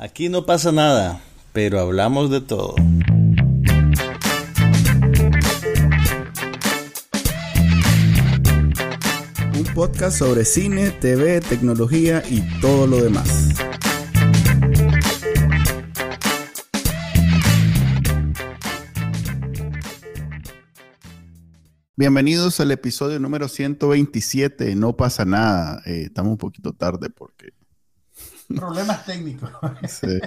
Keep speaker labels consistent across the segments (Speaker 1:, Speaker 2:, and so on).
Speaker 1: Aquí no pasa nada, pero hablamos de todo.
Speaker 2: Un podcast sobre cine, TV, tecnología y todo lo demás. Bienvenidos al episodio número 127. No pasa nada. Eh, estamos un poquito tarde porque
Speaker 3: Problemas técnicos.
Speaker 2: se,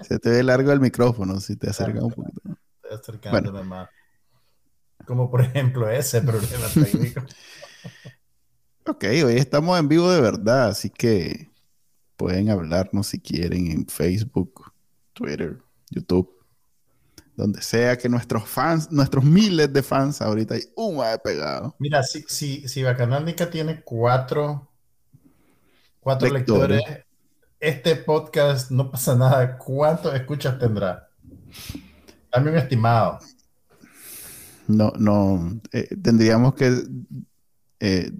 Speaker 2: se te ve largo el micrófono si te acercas un poquito.
Speaker 3: Estoy acercándome más. Como por ejemplo ese problema técnico.
Speaker 2: Ok, hoy estamos en vivo de verdad, así que pueden hablarnos si quieren en Facebook, Twitter, YouTube, donde sea que nuestros fans, nuestros miles de fans, ahorita hay un más pegado.
Speaker 3: Mira, si, si, si Bacanánica tiene cuatro, cuatro
Speaker 2: Lectores.
Speaker 3: lectores, este podcast no pasa nada. ¿Cuántos escuchas tendrá? Dame un estimado.
Speaker 2: No, no, eh, tendríamos que, eh,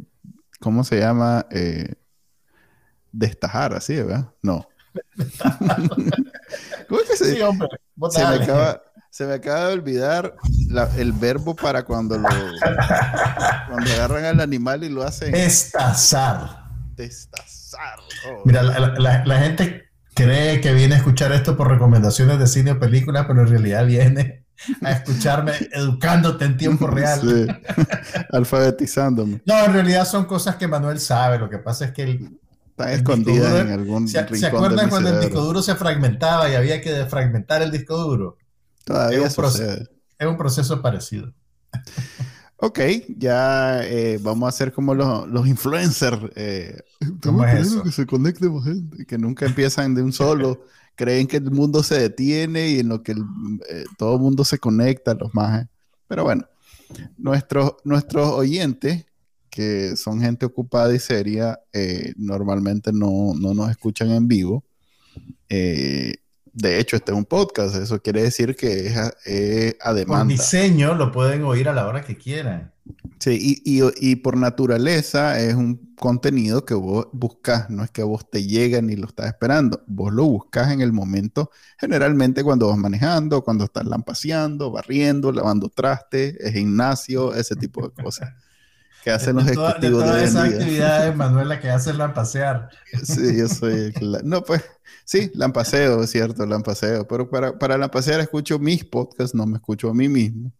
Speaker 2: ¿cómo se llama? Eh, destajar así, ¿verdad? No. ¿Cómo es que se,
Speaker 3: Sí, hombre.
Speaker 2: se me acaba, se me acaba de olvidar la- el verbo para cuando lo cuando agarran al animal y lo hacen
Speaker 3: Destazar.
Speaker 2: destazar.
Speaker 3: Mira, la, la- la- la gente cree que viene a escuchar esto por recomendaciones de cine o películas, pero en realidad viene a escucharme educándote en tiempo real.
Speaker 2: Sí. Alfabetizándome.
Speaker 3: No, en realidad son cosas que Manuel sabe. Lo que pasa es que disco
Speaker 2: escondidas
Speaker 3: duro,
Speaker 2: en algún
Speaker 3: ¿Se,
Speaker 2: rincón
Speaker 3: se acuerdan
Speaker 2: de mi
Speaker 3: cuando el disco duro se fragmentaba y había que desfragmentar el disco duro?
Speaker 2: Todavía
Speaker 3: es un. Es un proceso parecido.
Speaker 2: Ok, ya eh, vamos a hacer como los, los influencers. Eh,
Speaker 3: ¿Cómo es eso?
Speaker 2: Que se conecte más gente, que nunca empiezan de un solo. creen que el mundo se detiene y en lo que el- eh, todo el mundo se conecta, los más. Pero bueno, nuestros, nuestros oyentes, que son gente ocupada y seria, eh, normalmente no, no nos escuchan en vivo. De hecho, este es un podcast, eso quiere decir que es a, es a demanda.
Speaker 3: diseño lo pueden oír a la hora que quieran.
Speaker 2: Sí, y, y- y por naturaleza es un contenido que vos buscas, no es que vos te llegue ni lo estás esperando, vos lo buscas en el momento, generalmente cuando vas manejando, cuando estás lampaseando, barriendo, lavando trastes, gimnasio, ese tipo de cosas que hacen los
Speaker 3: de, toda-
Speaker 2: ejecutivos de,
Speaker 3: todas esas actividades, Manuela, que hacen la pasear.
Speaker 2: Sí, yo soy el que la- No, pues sí, lampaseo, es cierto, lampaseo, pero para, para lampasear escucho mis podcasts, no me escucho a mí mismo.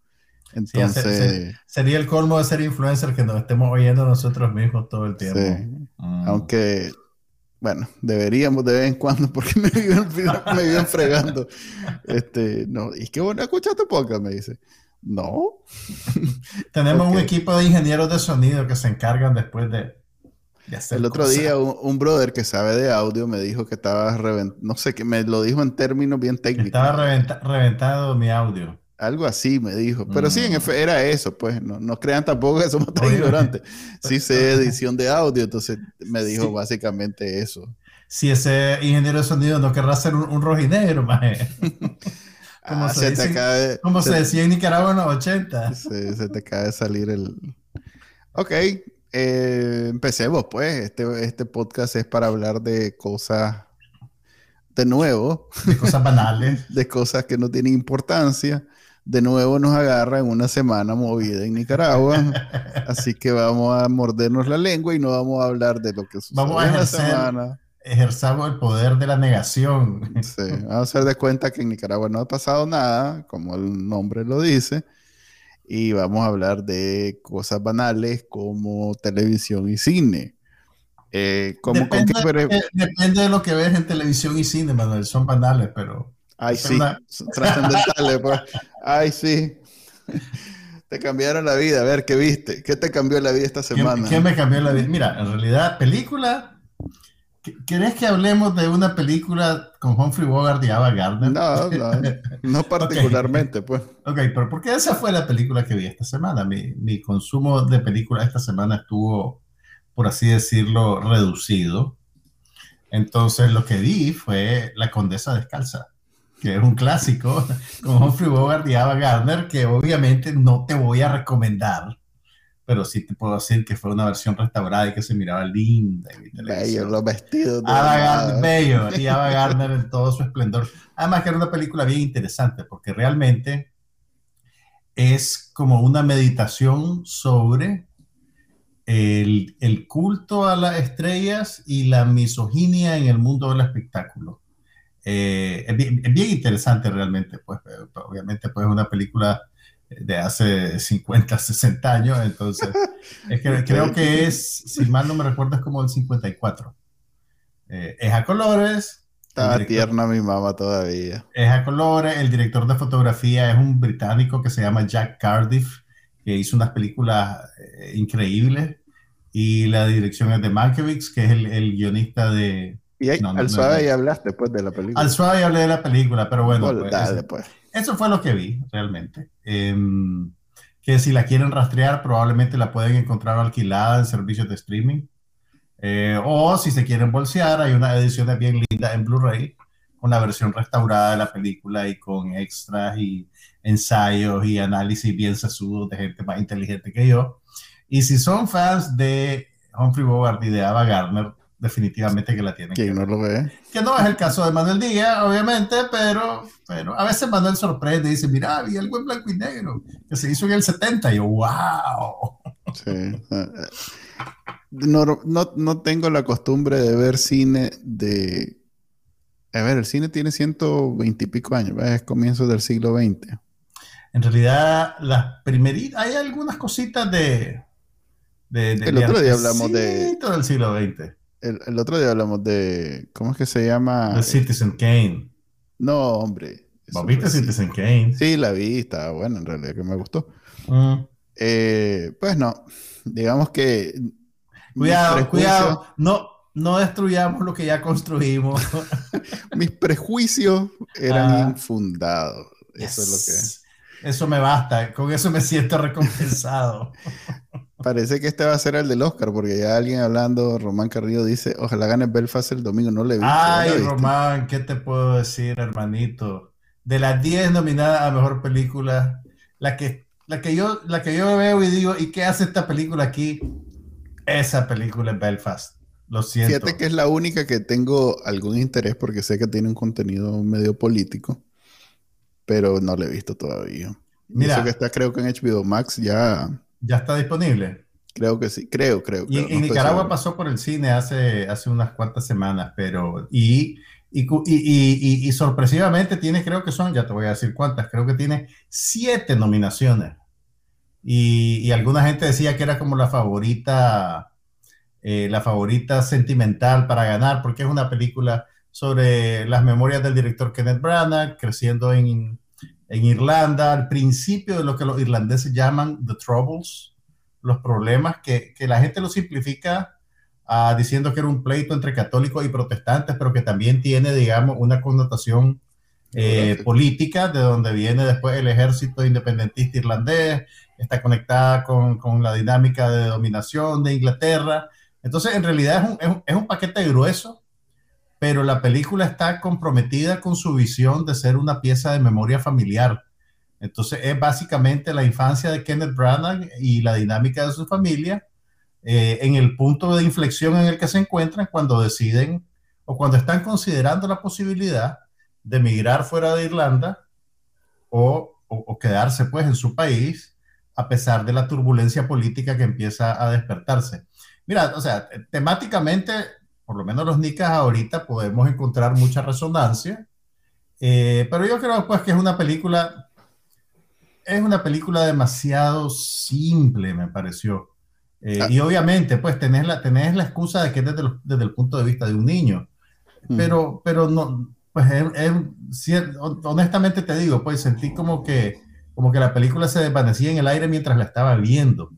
Speaker 3: Sí, hace-
Speaker 2: Entonces...
Speaker 3: se- sería el colmo de ser influencer que nos estemos oyendo nosotros mismos todo el tiempo.
Speaker 2: Sí.
Speaker 3: Mm.
Speaker 2: Aunque, bueno, deberíamos de vez en cuando porque me viven, me viven fregando. Este, no, y que bueno, escucha tu podcast, me dice. No.
Speaker 3: Tenemos un equipo de ingenieros de sonido que se encargan después de, de hacer
Speaker 2: El otro
Speaker 3: cosas.
Speaker 2: día un, un brother que sabe de audio me dijo que estaba reventando, no sé, que me lo dijo en términos bien técnicos.
Speaker 3: Estaba reventa- reventado mi audio.
Speaker 2: Algo así me dijo. Pero sí, en
Speaker 3: Mm.
Speaker 2: efecto, era eso, pues. No, no crean tampoco que somos tan
Speaker 3: Oye.
Speaker 2: ignorantes. Sí sé edición de audio, entonces me dijo
Speaker 3: Sí.
Speaker 2: básicamente eso.
Speaker 3: Si ese ingeniero de sonido no querrá ser un, un rojinegro, maje. Como
Speaker 2: Ah,
Speaker 3: se
Speaker 2: se te
Speaker 3: dice-
Speaker 2: acaba de-
Speaker 3: Como se
Speaker 2: se-
Speaker 3: decía en Nicaragua en los 80.
Speaker 2: Se, se te acaba de salir el... Ok, eh, empecemos pues. Este, este podcast es para hablar de cosas, de nuevo,
Speaker 3: De cosas banales.
Speaker 2: de cosas que no tienen importancia. De nuevo nos agarra en una semana movida en Nicaragua. Así que vamos a mordernos la lengua y no vamos a hablar de lo que sucedió
Speaker 3: Vamos a
Speaker 2: en la semana.
Speaker 3: Ejerzamos el poder de la negación.
Speaker 2: Sí, vamos a hacer de cuenta que en Nicaragua no ha pasado nada, como el nombre lo dice, y vamos a hablar de cosas banales como televisión y cine. Eh, ¿cómo, con
Speaker 3: Depende,
Speaker 2: qué pre-
Speaker 3: eh, depende de lo que ves en televisión y cine, Manuel. Son banales, pero.
Speaker 2: Ay, sí,
Speaker 3: una-
Speaker 2: son trascendentales, pues. Ay, sí. Te cambiaron la vida. A ver, ¿qué viste? ¿Qué te cambió la vida esta
Speaker 3: ¿Qué,
Speaker 2: semana?
Speaker 3: qué me cambió la vida? Mira, en realidad, película. ¿Qu- ¿Querés que hablemos de una película con Humphrey Bogart y Ava Gardner?
Speaker 2: No, no, no particularmente, pues.
Speaker 3: Ok, pero porque esa fue la película que vi esta semana. Mi, mi consumo de películas esta semana estuvo, por así decirlo, reducido. Entonces lo que vi fue La Condesa Descalza, que es un clásico con Humphrey Bogart y Ava Gardner, que obviamente no te voy a recomendar pero sí te puedo decir que fue una versión restaurada y que se miraba linda.
Speaker 2: bello, los vestidos.
Speaker 3: Ava Gardner, bello, y Ava Gardner en todo su esplendor. Además que era una película bien interesante porque realmente es como una meditación sobre el, el, culto a las estrellas y la misoginia en el mundo del espectáculo. Eh, es, bien, es, bien, interesante realmente, pues obviamente pues una película de hace 50, 60 años, entonces es que, creo que es, si mal no me recuerdo, es como el 54. Eh, es a colores.
Speaker 2: Estaba director, tierna mi mamá todavía.
Speaker 3: Es a colores, el director de fotografía es un británico que se llama Jack Cardiff, que hizo unas películas eh, increíbles, y la dirección es de Mankiewicz, que es el, el guionista de...
Speaker 2: Y ahí, no, al no, suave no, hablaste después de la película.
Speaker 3: Al suave hablé de la película, pero bueno.
Speaker 2: Pues, dale, pues.
Speaker 3: Eso fue lo que vi, realmente. Eh, que si la quieren rastrear, probablemente la pueden encontrar alquilada en servicios de streaming. Eh, o si se quieren bolsear, hay una edición bien linda en Blu-ray, una versión restaurada de la película y con extras y ensayos y análisis bien sesudos de gente más inteligente que yo. Y si son fans de Humphrey Bogart y de Ava Gardner, definitivamente que la tienen
Speaker 2: que no lo ve.
Speaker 3: Que no es el caso de Manuel Díaz, obviamente, pero, pero a veces Manuel sorprende y dice, mira, vi algo en blanco y negro, que se hizo en el 70, y yo, wow.
Speaker 2: Sí. No, no, no tengo la costumbre de ver cine de... A ver, el cine tiene 120 y pico años, es comienzo del siglo XX.
Speaker 3: En realidad, las primeritas, hay algunas cositas de... de, de
Speaker 2: el otro día hablamos de...
Speaker 3: del siglo XX.
Speaker 2: El, el, otro día hablamos de. ¿Cómo es que se llama?
Speaker 3: The Citizen Kane.
Speaker 2: No, hombre.
Speaker 3: ¿Vos viste Citizen Kane?
Speaker 2: Sí, la vi, estaba buena, en realidad, que me gustó. Mm. Eh, pues no, digamos que.
Speaker 3: Cuidado, prejuicios... cuidado, no, no destruyamos lo que ya construimos.
Speaker 2: mis prejuicios eran ah. infundados. Eso yes. es lo que.
Speaker 3: Eso me basta, con eso me siento recompensado.
Speaker 2: Parece que este va a ser el del Oscar, porque ya alguien hablando, Román Carrillo dice, ojalá gane Belfast el domingo, no le vi.
Speaker 3: Ay, Román, ¿qué te puedo decir, hermanito? De las 10 nominadas a Mejor Película, la que, la, que yo, la que yo veo y digo, ¿y qué hace esta película aquí? Esa película es Belfast. Lo siento.
Speaker 2: Fíjate que es la única que tengo algún interés porque sé que tiene un contenido medio político, pero no la he visto todavía. Mira, eso que está creo que en HBO Max ya
Speaker 3: ¿Ya está disponible?
Speaker 2: Creo que sí, creo, creo.
Speaker 3: Y,
Speaker 2: creo.
Speaker 3: en no Nicaragua pasó por el cine hace, hace unas cuantas semanas, pero... Y, y, y, y, sorpresivamente tiene, creo que son, ya te voy a decir cuántas, creo que tiene siete nominaciones. Y, alguna gente decía que era como la favorita, eh, la favorita sentimental para ganar, porque es una película sobre las memorias del director Kenneth Branagh, creciendo en, en Irlanda, al principio de lo que los irlandeses llaman the troubles, los problemas, que, que la gente lo simplifica uh, diciendo que era un pleito entre católicos y protestantes, pero que también tiene, digamos, una connotación eh, política, de donde viene después el ejército independentista irlandés, está conectada con, con, la dinámica de dominación de Inglaterra. Entonces, en realidad es un, es un, es un paquete grueso pero la película está comprometida con su visión de ser una pieza de memoria familiar. Entonces es básicamente la infancia de Kenneth Branagh y la dinámica de su familia eh, en el punto de inflexión en el que se encuentran cuando deciden o cuando están considerando la posibilidad de emigrar fuera de Irlanda o, o, o quedarse pues en su país a pesar de la turbulencia política que empieza a despertarse. Mira, o sea, temáticamente por lo menos los nicas ahorita podemos encontrar mucha resonancia, eh, pero yo creo pues que es una película, es una película demasiado simple, me pareció. Eh, ah. Y obviamente, pues tenés la, tenés la excusa de que es desde, el, desde el punto de vista de un niño, mm. pero, pero no, pues es, es, honestamente te digo, pues sentí como que, como que la película se desvanecía en el aire mientras la estaba viendo.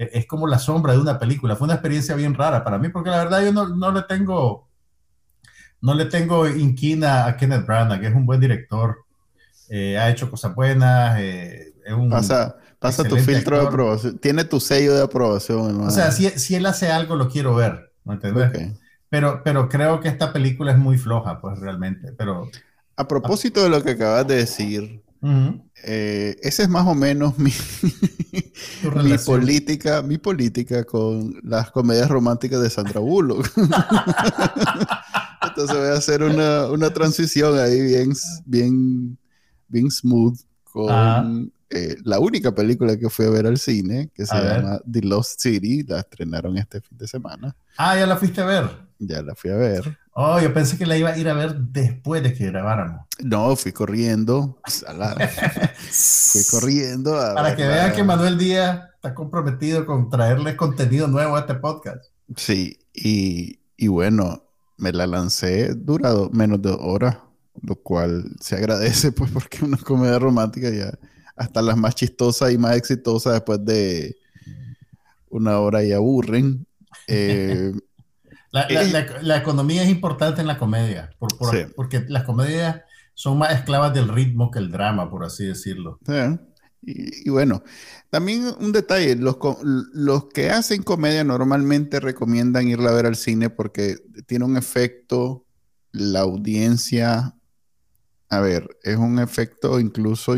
Speaker 3: E, es como la sombra de una película. Fue una experiencia bien rara para mí, porque la verdad yo no, no le tengo, no le tengo inquina a Kenneth Branagh, que es un buen director, eh, ha hecho cosas buenas, eh, es un
Speaker 2: pasa, pasa tu filtro actor. de aprobación, tiene tu sello de aprobación.
Speaker 3: O sea, si, si, él hace algo, lo quiero ver, ¿me entiendes? Okay. Pero, pero creo que esta película es muy floja, pues realmente, pero...
Speaker 2: A propósito de lo que acabas de decir, Eh, esa es más o menos mi, mi política, mi política con las comedias románticas de Sandra Bullock. Entonces voy a hacer una, una transición ahí bien, bien, bien smooth con eh, la única película que fui a ver al cine, que se llama The Lost City. La estrenaron este fin de semana.
Speaker 3: Ah, ya la fuiste a ver.
Speaker 2: Ya la fui a ver.
Speaker 3: Oh, yo pensé que la iba a ir a ver después de que grabáramos.
Speaker 2: No, fui corriendo. fui corriendo.
Speaker 3: Para que vean que Manuel Díaz está comprometido con traerles contenido nuevo a este podcast.
Speaker 2: Sí, y, y bueno, me la lancé durado menos de horas, lo cual se agradece, pues, porque una comedia romántica ya, hasta las más chistosas y más exitosas después de una hora y aburren. Eh,
Speaker 3: la, economía es importante en la comedia, porque las comedias son más esclavas del ritmo que el drama, por así decirlo.
Speaker 2: Y, bueno, también un detalle, los, los que hacen comedia normalmente recomiendan irla a ver al cine porque tiene un efecto, la audiencia, a ver, es un efecto incluso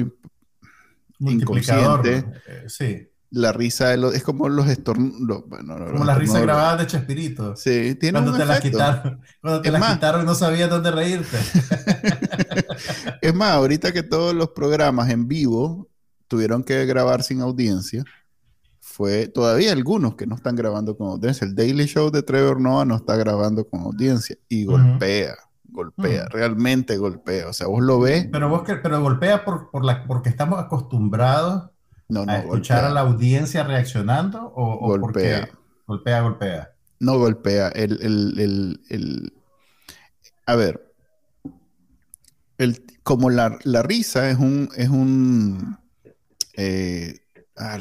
Speaker 2: inconsciente.
Speaker 3: Eh, sí
Speaker 2: la risa de los, es como los estornudos. Bueno,
Speaker 3: como la risa grabada de Chespirito.
Speaker 2: Sí, tiene
Speaker 3: cuando
Speaker 2: un
Speaker 3: te
Speaker 2: efecto.
Speaker 3: La quitaron, cuando te la quitaron no sabías dónde reírte.
Speaker 2: es más, ahorita que todos los programas en vivo tuvieron que grabar sin audiencia, fue todavía algunos que no están grabando con audiencia. El Daily Show de Trevor Noah no está grabando con audiencia y golpea. Golpea, realmente golpea. O sea, vos lo ves.
Speaker 3: Pero vos que, pero golpea por, por la, porque estamos acostumbrados no, no, escuchar a la audiencia reaccionando o,
Speaker 2: golpea.
Speaker 3: golpea, golpea.
Speaker 2: No golpea. El, a ver, el, como la, risa es un, es un, eh, ah,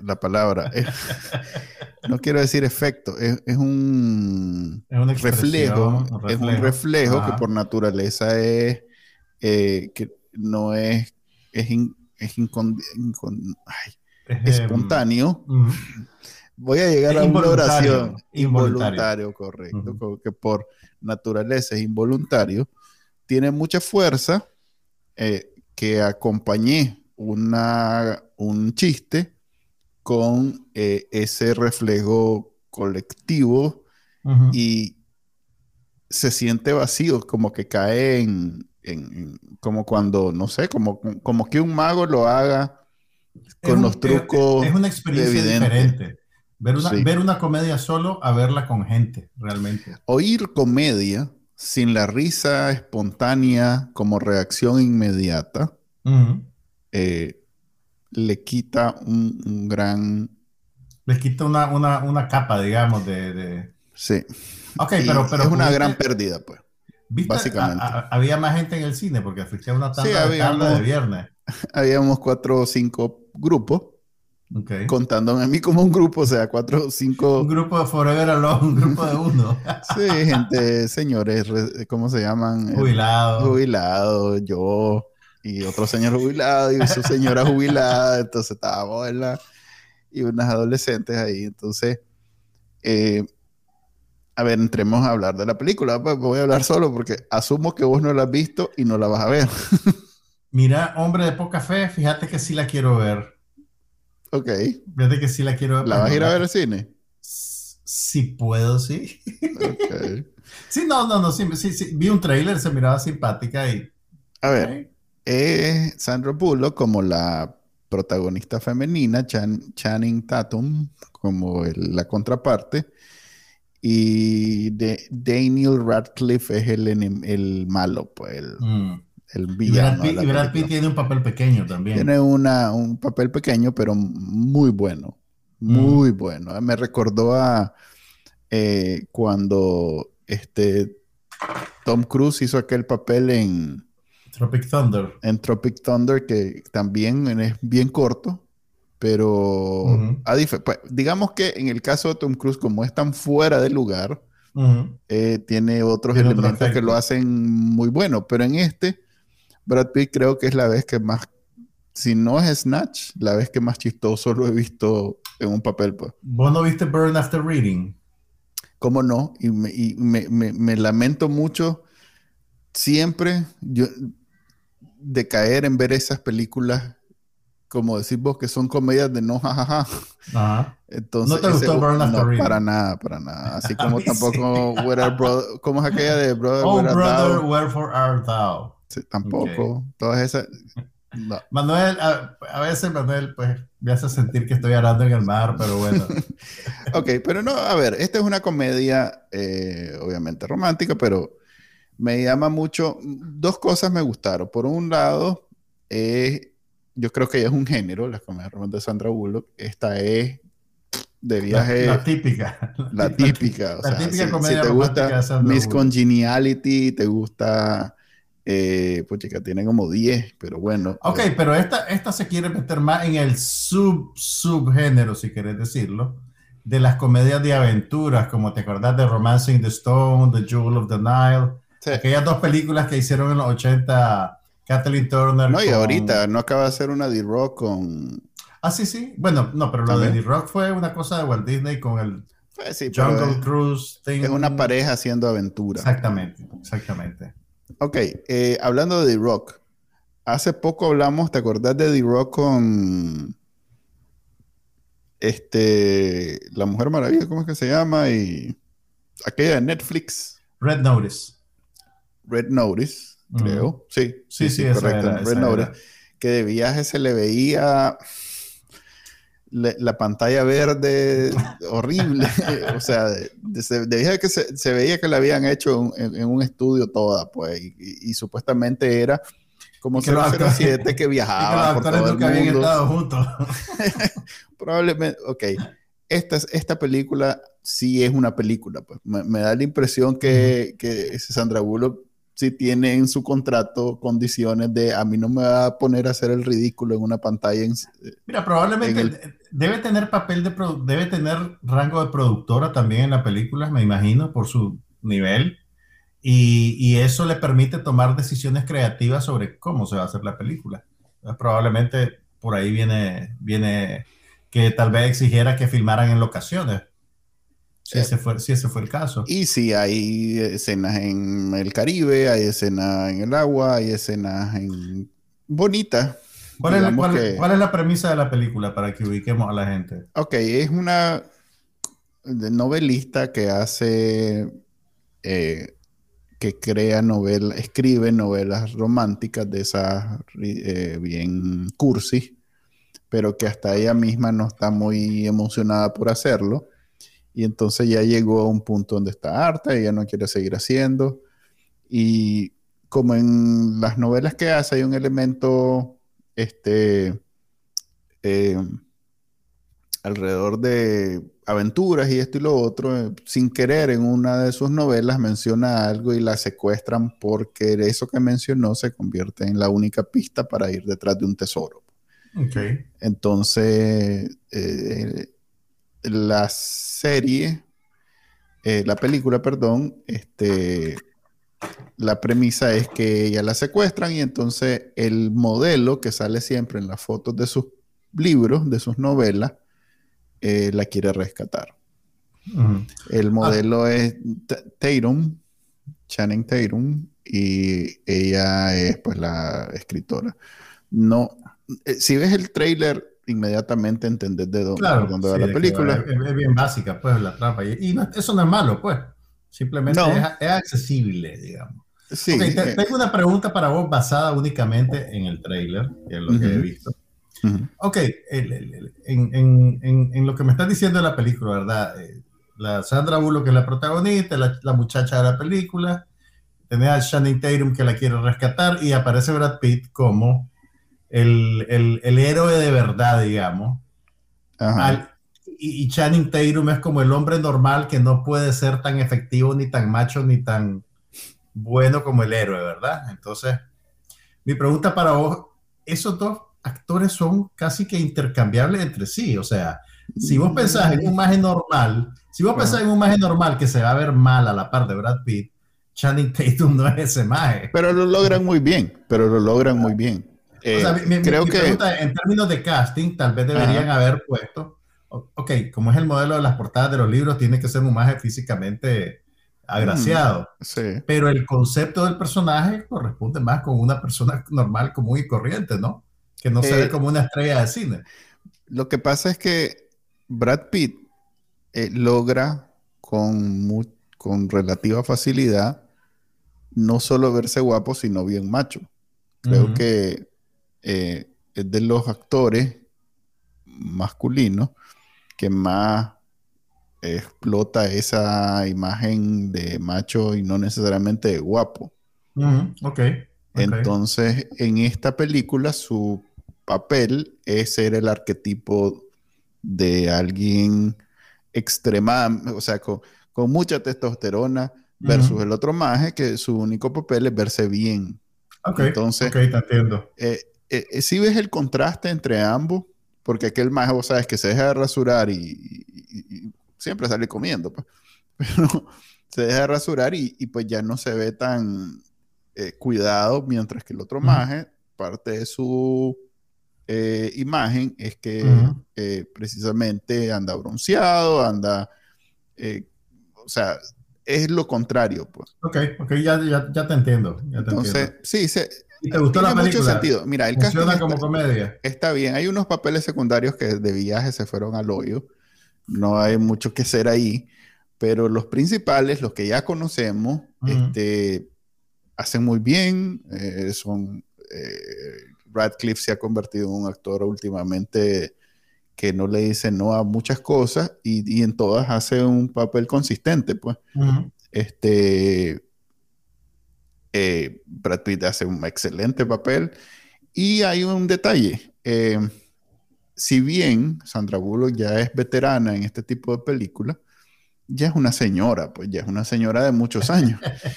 Speaker 2: la, palabra, no quiero decir efecto, es, un, reflejo, es un reflejo que por naturaleza es, eh, que no es, es es, espontáneo, voy a llegar a una oración involuntario, correcto, que por naturaleza es involuntario, tiene mucha fuerza eh, que acompañé una, un chiste con eh, ese reflejo colectivo y se siente vacío, como que cae en, como cuando, no sé, como, como que un mago lo haga con los trucos.
Speaker 3: Es, una experiencia diferente. Ver una, ver una comedia solo a verla con gente, realmente.
Speaker 2: Oír comedia sin la risa espontánea como reacción inmediata eh, le quita un, gran...
Speaker 3: Le quita una, una, una capa, digamos, de... de...
Speaker 2: Sí.
Speaker 3: Ok, pero, pero...
Speaker 2: Es una gran pérdida, pues.
Speaker 3: Básicamente. había más gente en el cine porque fuiste a una tanda de, de viernes.
Speaker 2: Habíamos cuatro o cinco grupos. Contándome a mí como un grupo, o sea, cuatro o cinco.
Speaker 3: Un grupo de Forever Alone, un grupo de uno.
Speaker 2: sí, gente, señores, ¿cómo se llaman?
Speaker 3: Jubilados.
Speaker 2: Jubilados, yo y otro señor jubilado y su señora jubilada. Entonces estábamos en la. y unas adolescentes ahí. Entonces, eh, a ver, entremos a hablar de la película. Pues voy a hablar solo porque asumo que vos no la has visto y no la vas a ver.
Speaker 3: Mira, hombre de poca fe, fíjate que sí la quiero ver.
Speaker 2: Ok.
Speaker 3: Fíjate que sí la quiero ver.
Speaker 2: ¿La vas a ir a ver al cine?
Speaker 3: Si puedo, sí. Ok. sí, no, no, no, sí, sí, vi un trailer, se miraba simpática y...
Speaker 2: A ver, es Sandra Bullock como la protagonista femenina, Channing Tatum como la contraparte, y de Daniel Radcliffe es el, el malo, pues el, mm. villano.
Speaker 3: Y Brad, Pitt, tiene un papel pequeño también.
Speaker 2: Tiene una, un papel pequeño, pero muy bueno. Muy mm. bueno. Me recordó a eh, cuando este Tom Cruise hizo aquel papel en
Speaker 3: Tropic Thunder.
Speaker 2: En Tropic Thunder, que también es bien corto, pero pues, digamos que en el caso de Tom Cruise, como es tan fuera de lugar, eh, tiene otros elementos que lo hacen muy bueno. Pero en este, Brad Pitt creo que es la vez que más, si no es Snatch, la vez que más chistoso lo he visto en un papel. Pues.
Speaker 3: ¿Vos no viste Burn After Reading?
Speaker 2: ¿Cómo no? Y me, lamento mucho. Siempre, yo, de caer en ver esas películas, como decís vos, que son comedias de no jajaja.
Speaker 3: Ajá.
Speaker 2: Entonces,
Speaker 3: ¿No te gustó Burn After
Speaker 2: no,
Speaker 3: Reading?
Speaker 2: para nada, para nada. Así como tampoco Where Are Brother- ¿cómo es aquella de Brother,
Speaker 3: Oh,
Speaker 2: Where
Speaker 3: brother,
Speaker 2: Thou?
Speaker 3: wherefore art thou?
Speaker 2: Sí, tampoco. Todas esas. no.
Speaker 3: Manuel, a, a veces Manuel, pues, me hace sentir que estoy arando en el mar, pero bueno.
Speaker 2: Ok, pero no, a ver, esta es una comedia, eh, obviamente romántica, pero me llama mucho. Dos cosas me gustaron. Por un lado, eh, yo creo que ella es un género, la comedia romántica de Sandra Bullock. Esta es de viaje.
Speaker 3: la típica.
Speaker 2: La típica, o
Speaker 3: La
Speaker 2: sea,
Speaker 3: típica
Speaker 2: si,
Speaker 3: comedia
Speaker 2: si te gusta
Speaker 3: de
Speaker 2: Miss
Speaker 3: Bullock.
Speaker 2: Congeniality, te gusta, eh, pues chica, tiene como 10, pero bueno.
Speaker 3: Ok,
Speaker 2: eh,
Speaker 3: pero esta, esta se quiere meter más en el sub subgénero, si querés decirlo, de las comedias de aventuras, como te acordás de Romancing the Stone, The Jewel of the Nile,
Speaker 2: sí.
Speaker 3: aquellas dos películas que hicieron en los 80 Kathleen Turner.
Speaker 2: No, y
Speaker 3: con-
Speaker 2: ahorita no acaba de hacer una D-Rock con...
Speaker 3: Ah, sí, sí. Bueno, no, pero lo de
Speaker 2: También.
Speaker 3: The Rock fue una cosa de Walt Disney con el
Speaker 2: Pues sí,
Speaker 3: Jungle
Speaker 2: es,
Speaker 3: Cruise thing.
Speaker 2: es una pareja haciendo aventura.
Speaker 3: Exactamente, exactamente.
Speaker 2: Ok, eh, hablando de D-Rock, hace poco hablamos, ¿te acordás de D-Rock con este, La Mujer Maravilla, ¿cómo es que se llama? Y aquella de Netflix,
Speaker 3: Red Notice.
Speaker 2: Red Notice, Creo. Sí,
Speaker 3: Sí, sí, esa era,
Speaker 2: Red
Speaker 3: esa
Speaker 2: Notice.
Speaker 3: era.
Speaker 2: Que de viaje se le veía le- la pantalla verde horrible. o sea, de, de- se- de viaje que se, se veía que la habían hecho en, en un estudio toda, pues, y, y- y supuestamente era como
Speaker 3: que los actores-
Speaker 2: 007 que
Speaker 3: Y que los
Speaker 2: viajaba por todo el
Speaker 3: nunca habían
Speaker 2: mundo.
Speaker 3: estado juntos.
Speaker 2: Probablemente, ok. Esta, es- esta película sí es una película, pues. Me, me da la impresión que, que Sandra Bullock sí tiene en su contrato condiciones de a mí no me va a poner a hacer el ridículo en una pantalla. en-
Speaker 3: Mira, probablemente
Speaker 2: En el-
Speaker 3: debe tener papel de debe tener rango de productora también en la película, me imagino, por su nivel. Y, y eso le permite tomar decisiones creativas sobre cómo se va a hacer la película. Entonces, probablemente por ahí viene, viene que tal vez exigiera que filmaran en locaciones. Si, ese fue, si ese fue el caso.
Speaker 2: Y sí, hay escenas en el Caribe, hay escenas en el agua, hay escenas en... bonitas.
Speaker 3: ¿Cuál es, la,
Speaker 2: digamos
Speaker 3: cuál-
Speaker 2: que-
Speaker 3: cuál es la premisa de la película para que ubiquemos a la gente?
Speaker 2: Ok, es una novelista que hace, eh, que crea novelas, escribe novelas románticas de esas eh, bien cursi, pero que hasta ella misma no está muy emocionada por hacerlo. Y entonces ya llegó a un punto donde está harta, ella no quiere seguir haciendo. Y como en las novelas que hace hay un elemento, este, eh, alrededor de aventuras y esto y lo otro, eh, sin querer en una de sus novelas menciona algo y la secuestran porque eso que mencionó se convierte en la única pista para ir detrás de un tesoro.
Speaker 3: Ok.
Speaker 2: Entonces, eh, la serie, eh, la película, perdón, este, la premisa es que ella la secuestran y entonces el modelo que sale siempre en las fotos de sus libros, de sus novelas, eh, la quiere rescatar. El modelo es Tatum, Channing Tatum, y ella es pues la escritora. No, eh, si ves el trailer, inmediatamente entendés de dónde,
Speaker 3: Claro,
Speaker 2: dónde va la película.
Speaker 3: Es, es bien básica, pues, la trampa. Y, y no- eso no es malo, pues. Simplemente
Speaker 2: No.
Speaker 3: es, es accesible, digamos.
Speaker 2: Sí,
Speaker 3: Ok, te-
Speaker 2: eh,
Speaker 3: tengo una pregunta para vos basada únicamente en el trailer, que es lo que he visto.
Speaker 2: ujú.
Speaker 3: Ok, el- el- el- en, en- en- en lo que me estás diciendo de la película, ¿verdad? Eh, La Sandra Bullock que es la protagonista, la, la muchacha de la película, tenés a Shannon Tatum que la quiere rescatar y aparece Brad Pitt como el, el- el héroe de verdad, digamos.
Speaker 2: Ajá.
Speaker 3: Al- y, Channing Tatum es como el hombre normal que no puede ser tan efectivo, ni tan macho, ni tan bueno como el héroe, ¿verdad? Entonces, mi pregunta para vos, esos dos actores son casi que intercambiables entre sí, o sea, si vos pensás en un maje normal, si vos pensás en un maje normal que se va a ver mal a la par de Brad Pitt, Channing Tatum no es ese maje.
Speaker 2: Pero lo logran muy bien, pero lo logran muy bien. Eh,
Speaker 3: O sea, mi, mi-
Speaker 2: creo
Speaker 3: mi
Speaker 2: que
Speaker 3: pregunta, en términos de casting, tal vez deberían haber puesto, ok, como es el modelo de las portadas de los libros, tiene que ser un maje físicamente agraciado.
Speaker 2: Mm, sí.
Speaker 3: Pero el concepto del personaje corresponde más con una persona normal, común y corriente, ¿no? Que no se
Speaker 2: Eh,
Speaker 3: ve como una estrella de cine.
Speaker 2: Lo que pasa es que Brad Pitt eh, logra con, con relativa facilidad no solo verse guapo, sino bien macho. Creo que eh, es de los actores masculinos que más explota esa imagen de macho y no necesariamente de guapo.
Speaker 3: Ujú, ok. ok.
Speaker 2: Entonces, en esta película, su papel es ser el arquetipo de alguien extremadamente, o sea, con, con mucha testosterona versus el otro maje que su único papel es verse bien.
Speaker 3: Ok,
Speaker 2: Entonces-
Speaker 3: te entiendo.
Speaker 2: Eh, eh, eh, si ves el contraste entre ambos, porque aquel vos sabes, que se deja de rasurar y, y- y siempre sale comiendo, pues. Pero se deja de rasurar y, y pues ya no se ve tan eh, cuidado, mientras que el otro maje, parte de su eh, imagen es que eh, precisamente anda bronceado, anda, o sea, es lo contrario, pues.
Speaker 3: Ok, ok, ya, ya, ya te entiendo. Ya te
Speaker 2: Entonces,
Speaker 3: entiendo.
Speaker 2: sí, se,
Speaker 3: ¿Y te gustó
Speaker 2: tiene
Speaker 3: la
Speaker 2: mucho
Speaker 3: película?
Speaker 2: sentido. Mira, el
Speaker 3: Funciona
Speaker 2: está-
Speaker 3: como comedia.
Speaker 2: Está bien, hay unos papeles secundarios que de viaje se fueron al hoyo. No hay mucho que hacer ahí, pero los principales, los que ya conocemos, este, hacen muy bien. eh, son eh, Radcliffe se ha convertido en un actor últimamente que no le dice no a muchas cosas y, y en todas hace un papel consistente, pues. Este eh, Brad Pitt hace un excelente papel. Y hay un detalle. eh, si bien Sandra Bullock ya es veterana en este tipo de películas, ya es una señora, pues ya es una señora de muchos años.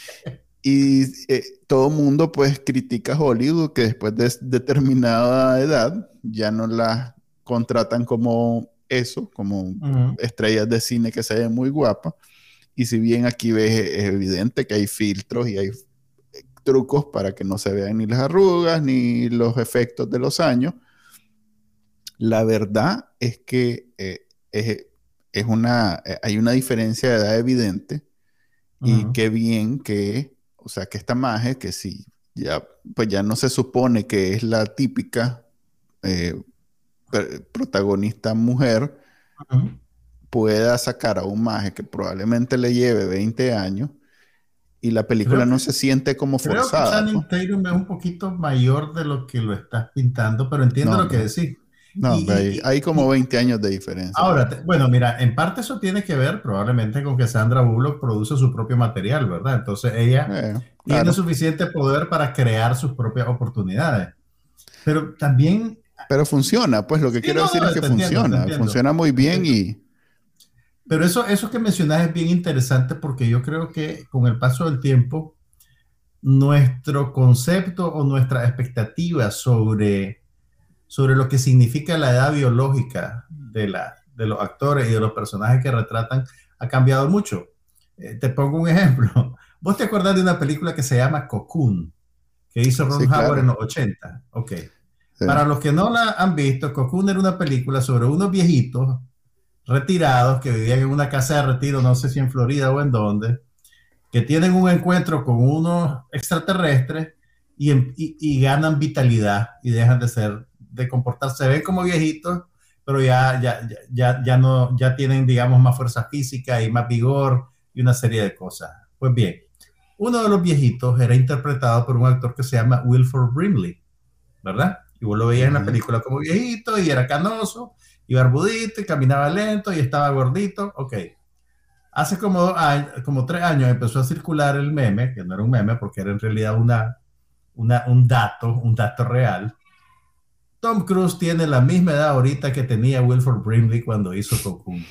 Speaker 2: Y eh, todo mundo pues critica a Hollywood que después de determinada edad ya no la contratan como eso, como
Speaker 3: Ujú.
Speaker 2: estrellas de cine que se ven muy guapas. Y si bien aquí ves, es evidente que hay filtros y hay trucos para que no se vean ni las arrugas ni los efectos de los años, la verdad es que eh, es, es una, eh, hay una diferencia de edad evidente y qué bien que, o sea, que esta magia que sí, ya, pues ya no se supone que es la típica eh, protagonista mujer, pueda sacar a un maje que probablemente le lleve 20 años y la película
Speaker 3: Creo
Speaker 2: no
Speaker 3: que-
Speaker 2: se siente como
Speaker 3: Creo que
Speaker 2: forzada. Pues.
Speaker 3: Tatum es un poquito mayor de lo que lo estás pintando, pero entiendo
Speaker 2: No,
Speaker 3: lo que
Speaker 2: no.
Speaker 3: decís.
Speaker 2: No,
Speaker 3: y-
Speaker 2: hay,
Speaker 3: y-
Speaker 2: hay como 20 años de diferencia.
Speaker 3: Ahora, te- bueno, mira, en parte eso tiene que ver probablemente con que Sandra Bullock produce su propio material, ¿verdad? Entonces ella
Speaker 2: Eh,
Speaker 3: tiene
Speaker 2: claro.
Speaker 3: suficiente poder para crear sus propias oportunidades. Pero también,
Speaker 2: Pero funciona, pues lo que
Speaker 3: Sí,
Speaker 2: quiero
Speaker 3: no,
Speaker 2: decir
Speaker 3: no,
Speaker 2: es que funciona,
Speaker 3: entiendo.
Speaker 2: funciona muy bien y
Speaker 3: pero eso, eso que mencionas es bien interesante porque yo creo que con el paso del tiempo, nuestro concepto o nuestra expectativa sobre, sobre lo que significa la edad biológica de, la, de los actores y de los personajes que retratan ha cambiado mucho. Eh, te pongo un ejemplo. ¿Vos te acordás de una película que se llama Cocoon, que hizo Ron
Speaker 2: Sí,
Speaker 3: Howard
Speaker 2: claro.
Speaker 3: en los 80? Ok.
Speaker 2: Sí.
Speaker 3: Para los que no la han visto, Cocoon era una película sobre unos viejitos retirados que vivían en una casa de retiro, no sé si en Florida o en dónde, que tienen un encuentro con unos extraterrestres y, em- y- y ganan vitalidad y dejan de ser, de comportarse, se ven como viejitos, pero ya, ya, ya, ya, no, ya tienen, digamos, más fuerza física y más vigor y una serie de cosas. Pues bien, uno de los viejitos era interpretado por un actor que se llama Wilford Brimley, ¿verdad? Y vos lo veías en la película como viejito y era canoso y barbudito y caminaba lento y estaba gordito. Ok. Hace como, como tres años empezó a circular el meme, que no era un meme porque era en realidad una, una, un dato, un dato real. Tom Cruise tiene la misma edad ahorita que tenía Wilford Brimley cuando hizo Cocoon.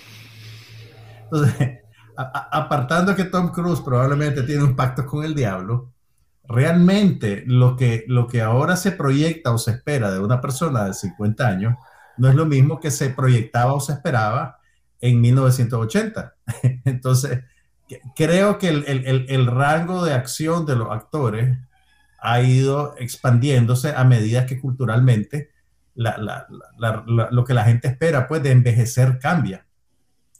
Speaker 3: Entonces, a- a- apartando que Tom Cruise probablemente tiene un pacto con el diablo, realmente lo que, lo que ahora se proyecta o se espera de una persona de 50 años no es lo mismo que se proyectaba o se esperaba en 1980. Entonces, creo que el, el- el- rango de acción de los actores ha ido expandiéndose a medida que culturalmente lo que la gente espera pues, de envejecer cambia.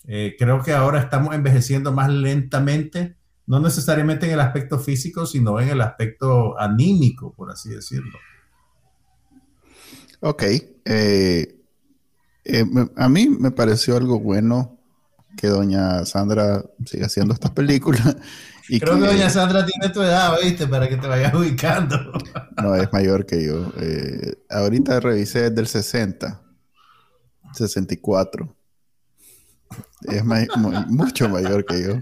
Speaker 3: Eh, creo que ahora estamos envejeciendo más lentamente no necesariamente en el aspecto físico, sino en el aspecto anímico, por así decirlo.
Speaker 2: Ok. Eh, eh, a mí me pareció algo bueno que doña Sandra siga haciendo estas películas.
Speaker 3: Y Creo que, doña Sandra tiene tu edad, ¿viste? Para que te vayas ubicando.
Speaker 2: No, es mayor que yo. Eh, ahorita revisé del 60, 64. Es mucho mayor que yo.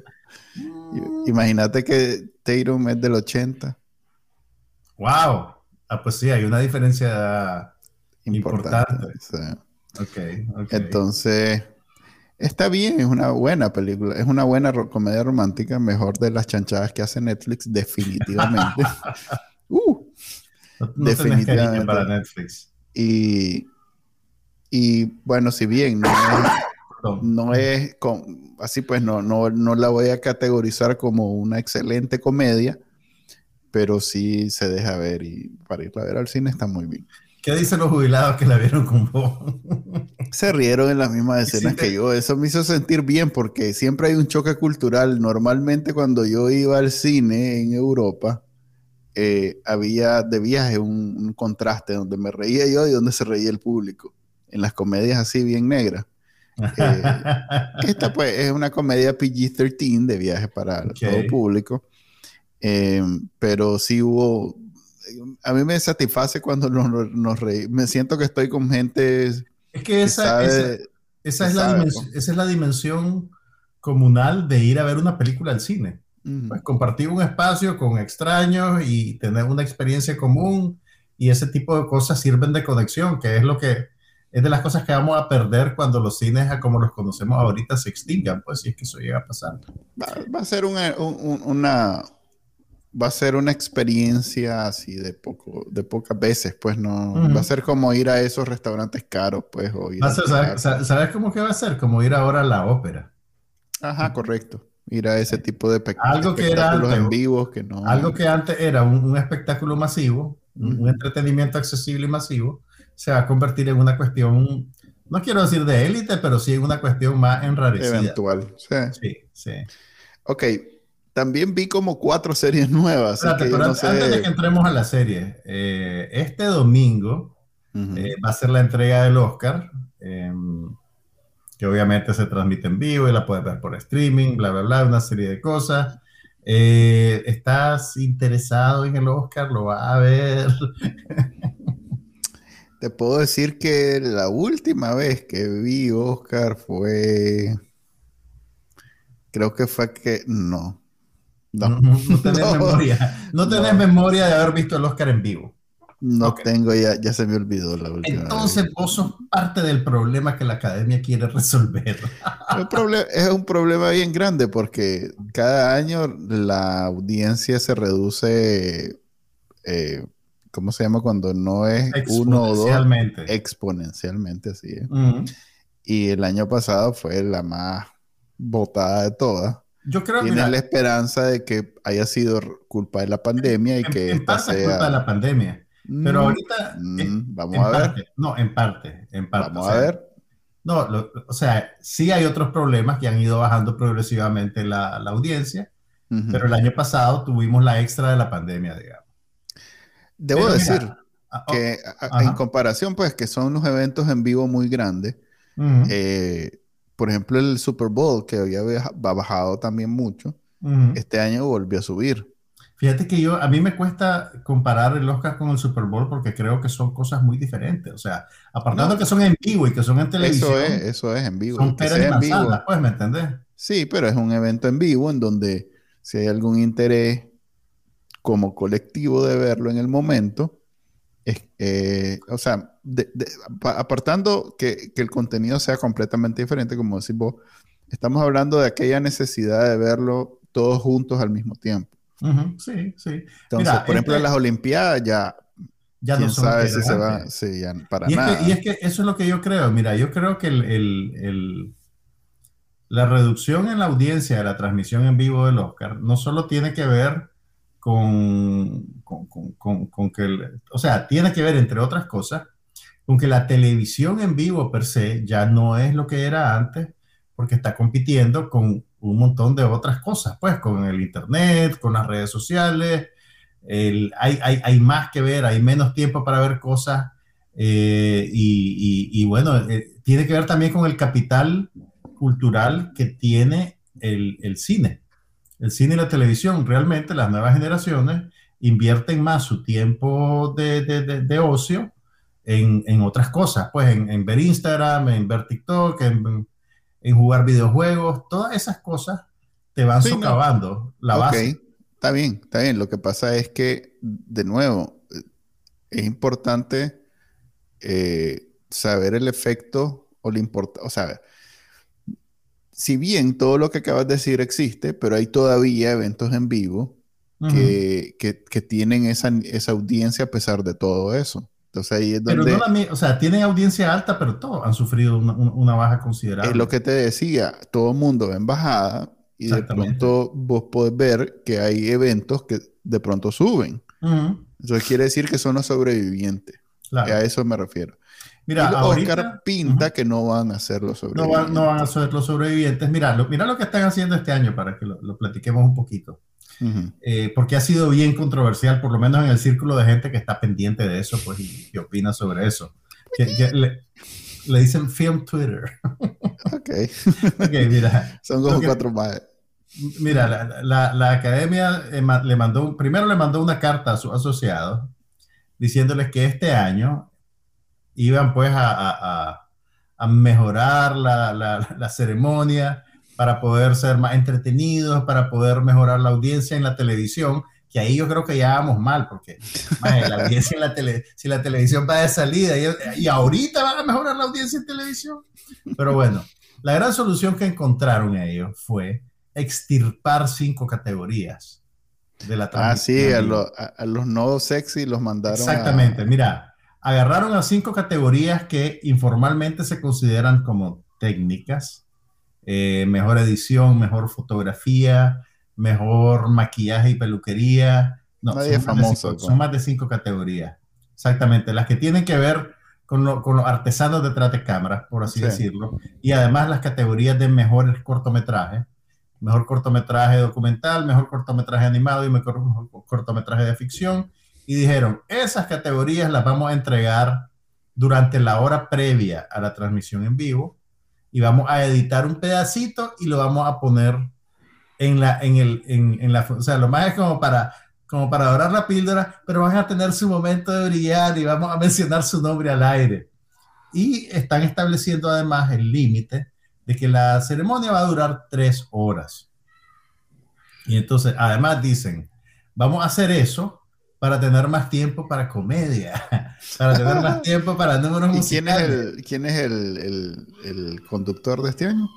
Speaker 2: Imagínate que Tatum es del 80.
Speaker 3: ¡Wow! Ah, pues sí, hay una diferencia importante.
Speaker 2: Entonces, está bien, es una buena película, es una buena comedia romántica, mejor de las chanchadas que hace Netflix, definitivamente. uh,
Speaker 3: definitivamente. para Netflix.
Speaker 2: Y, y bueno, si bien no es, no es así, pues no, no, no la voy a categorizar como una excelente comedia, pero sí se deja ver y para irla a ver al cine está muy bien.
Speaker 3: ¿Qué dicen los jubilados que la vieron con vos?
Speaker 2: Se rieron en las mismas escenas que yo. Eso me hizo sentir bien porque siempre hay un choque cultural. Normalmente cuando yo iba al cine en Europa, eh, había de viaje un, contraste donde me reía yo y donde se reía el público. En las comedias así bien negras. Eh, esta pues es una comedia PG-13 de viaje para todo público. Eh, pero sí hubo a mí me satisface cuando nos, nos Me siento que estoy con gente.
Speaker 3: Es que esa, esa, es, la dimensión, esa es la dimensión comunal de ir a ver una película al cine. Pues compartir un espacio con extraños y tener una experiencia común y ese tipo de cosas sirven de conexión, que es lo que es de las cosas que vamos a perder cuando los cines, como los conocemos ahorita, se extingan, pues si es que eso llega a pasar.
Speaker 2: Va, a ser una, una, va a ser una experiencia así de poco, de pocas veces, pues no, va a ser como ir a esos restaurantes caros, pues, o ir
Speaker 3: ¿sabes, cómo que va a ser? Como ir ahora a la ópera.
Speaker 2: Ajá, correcto. Ir a ese tipo de
Speaker 3: algo que era
Speaker 2: antes, en vivos que no.
Speaker 3: Algo que antes era un, espectáculo masivo, un entretenimiento accesible y masivo, se va a convertir en una cuestión, no quiero decir de élite, pero sí en una cuestión más enrarecida.
Speaker 2: Eventual, sí.
Speaker 3: Sí, sí.
Speaker 2: Ok, también vi como cuatro series nuevas.
Speaker 3: antes de que entremos a la serie, eh, este domingo eh, va a ser la entrega del Oscar, em, que obviamente se transmite en vivo y la puedes ver por streaming, bla, bla, bla, una serie de cosas. Eh, ¿Estás interesado en el Oscar? ¿Lo vas a ver?
Speaker 2: Te puedo decir que la última vez que vi Oscar fue... Creo que fue que... No,
Speaker 3: no, no, tenés memoria. No tenés memoria de haber visto el Oscar en vivo.
Speaker 2: No tengo, ya, ya se me olvidó la última.
Speaker 3: Entonces vos sos parte del problema que la academia quiere resolver.
Speaker 2: es un problema bien grande porque cada año la audiencia se reduce, eh, ¿cómo se llama? Cuando no es uno o dos. Exponencialmente, así es. Y el año pasado fue la más votada de todas.
Speaker 3: Yo creo
Speaker 2: Tienen la esperanza de que haya sido culpa de la pandemia y que
Speaker 3: en esta sea... culpa de la pandemia. Pero mm, ahorita...
Speaker 2: Mm, vamos a ver.
Speaker 3: no, en parte, en parte.
Speaker 2: Vamos a ver.
Speaker 3: No, o sea, sí hay otros problemas que han ido bajando progresivamente la, la audiencia, pero el año pasado tuvimos la extra de la pandemia, digamos.
Speaker 2: Debo decir ah, que oh, en comparación, pues, que son unos eventos en vivo muy grandes, eh, por ejemplo, el Super Bowl, que había bajado también mucho, este año volvió a subir.
Speaker 3: Fíjate que yo, a mí me cuesta comparar el Oscar con el Super Bowl porque creo que son cosas muy diferentes. O sea, apartando que son en vivo y que son en televisión.
Speaker 2: Eso es, eso es en vivo.
Speaker 3: Son peras en vivo. pues, ¿me entendés?
Speaker 2: Sí, pero es un evento en vivo en donde si hay algún interés como colectivo de verlo en el momento, eh, o sea, apartando que, el contenido sea completamente diferente, como decís vos, estamos hablando de aquella necesidad de verlo todos juntos al mismo tiempo.
Speaker 3: sí, sí.
Speaker 2: Entonces, por ejemplo, en las Olimpiadas ya,
Speaker 3: ya no sabe
Speaker 2: si se va, sí, ya para
Speaker 3: y
Speaker 2: nada.
Speaker 3: Es que, y es que eso es lo que yo creo. Mira, yo creo que la reducción en la audiencia de la transmisión en vivo del Oscar no solo tiene que ver con, con, que, o sea, tiene que ver, entre otras cosas, con que la televisión en vivo per se ya no es lo que era antes, porque está compitiendo con un montón de otras cosas, pues con el Internet, con las redes sociales, hay, hay, hay, más que ver, hay menos tiempo para ver cosas eh, y, y, bueno, eh, tiene que ver también con el capital cultural que tiene el, el, cine. El cine y la televisión, realmente las nuevas generaciones invierten más su tiempo de, de, de, ocio en, en, otras cosas, pues en, en, ver Instagram, en ver TikTok, en, en, jugar videojuegos, todas esas cosas te van socavando la base.
Speaker 2: Está bien, está bien. Lo que pasa es que, de nuevo, es importante eh, saber el efecto o la importancia. O sea, si bien todo lo que acabas de decir existe, pero hay todavía eventos en vivo que, que, tienen esa, esa, audiencia a pesar de todo eso. Entonces ahí es donde...
Speaker 3: Pero no o sea, tienen audiencia alta, pero todos han sufrido una, una, baja considerable.
Speaker 2: Es lo que te decía, todo el mundo en bajada y de pronto vos podés ver que hay eventos que de pronto suben. Eso quiere decir que son los sobrevivientes. A eso me refiero. Mira, Oscar pinta que no van a ser los
Speaker 3: sobrevivientes. No, van a ser los sobrevivientes. Mira lo, mira lo que están haciendo este año para que lo, platiquemos un poquito. Eh, porque ha sido bien controversial, por lo menos en el círculo de gente que está pendiente de eso, pues, y que opina sobre eso. le, le, dicen Film Twitter.
Speaker 2: ok. ok, mira. Son como cuatro más.
Speaker 3: Mira, la, academia eh, le mandó, primero le mandó una carta a sus asociados diciéndoles que este año iban pues a, mejorar la, ceremonia para poder ser más entretenidos, para poder mejorar la audiencia en la televisión, que ahí yo creo que ya vamos mal, porque la audiencia en la tele, si la televisión va de salida y, y ahorita van a mejorar la audiencia en televisión. Pero bueno, la gran solución que encontraron ellos fue extirpar cinco categorías
Speaker 2: de la Ah, sí, a, los no sexy los mandaron.
Speaker 3: Exactamente, mira, agarraron a cinco categorías que informalmente se consideran como técnicas, eh, mejor edición, mejor fotografía, mejor maquillaje y peluquería. No, Nadie son, famoso, más son más de cinco categorías. Exactamente, las que tienen que ver con, los artesanos detrás de cámaras, por así decirlo, y además las categorías de mejores cortometrajes mejor cortometraje documental, mejor cortometraje animado y mejor, cortometraje de ficción. Y dijeron, esas categorías las vamos a entregar durante la hora previa a la transmisión en vivo y vamos a editar un pedacito y lo vamos a poner en la, en el, en, en la, o sea, lo más es como para, como para dorar la píldora, pero van a tener su momento de brillar y vamos a mencionar su nombre al aire. Y están estableciendo además el límite de que la ceremonia va a durar tres horas. Y entonces, además dicen, vamos a hacer eso para tener más tiempo para comedia, para tener más tiempo para números
Speaker 2: ¿Y musicales. ¿Quién es, el, el, el, conductor de este año?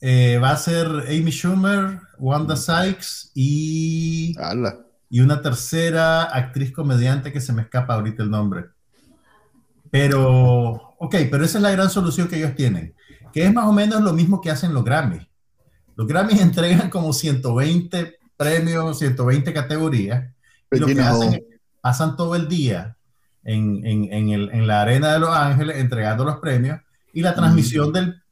Speaker 3: Eh, va a ser Amy Schumer, Wanda Sykes y, y una tercera actriz comediante que se me escapa ahorita el nombre. Pero, ok, pero esa es la gran solución que ellos tienen que es más o menos lo mismo que hacen los Grammys. Los Grammys entregan como 120 premios, 120 categorías, y lo que hacen es, pasan todo el día en, en, en, el, en, la arena de Los Ángeles entregando los premios, y la transmisión del,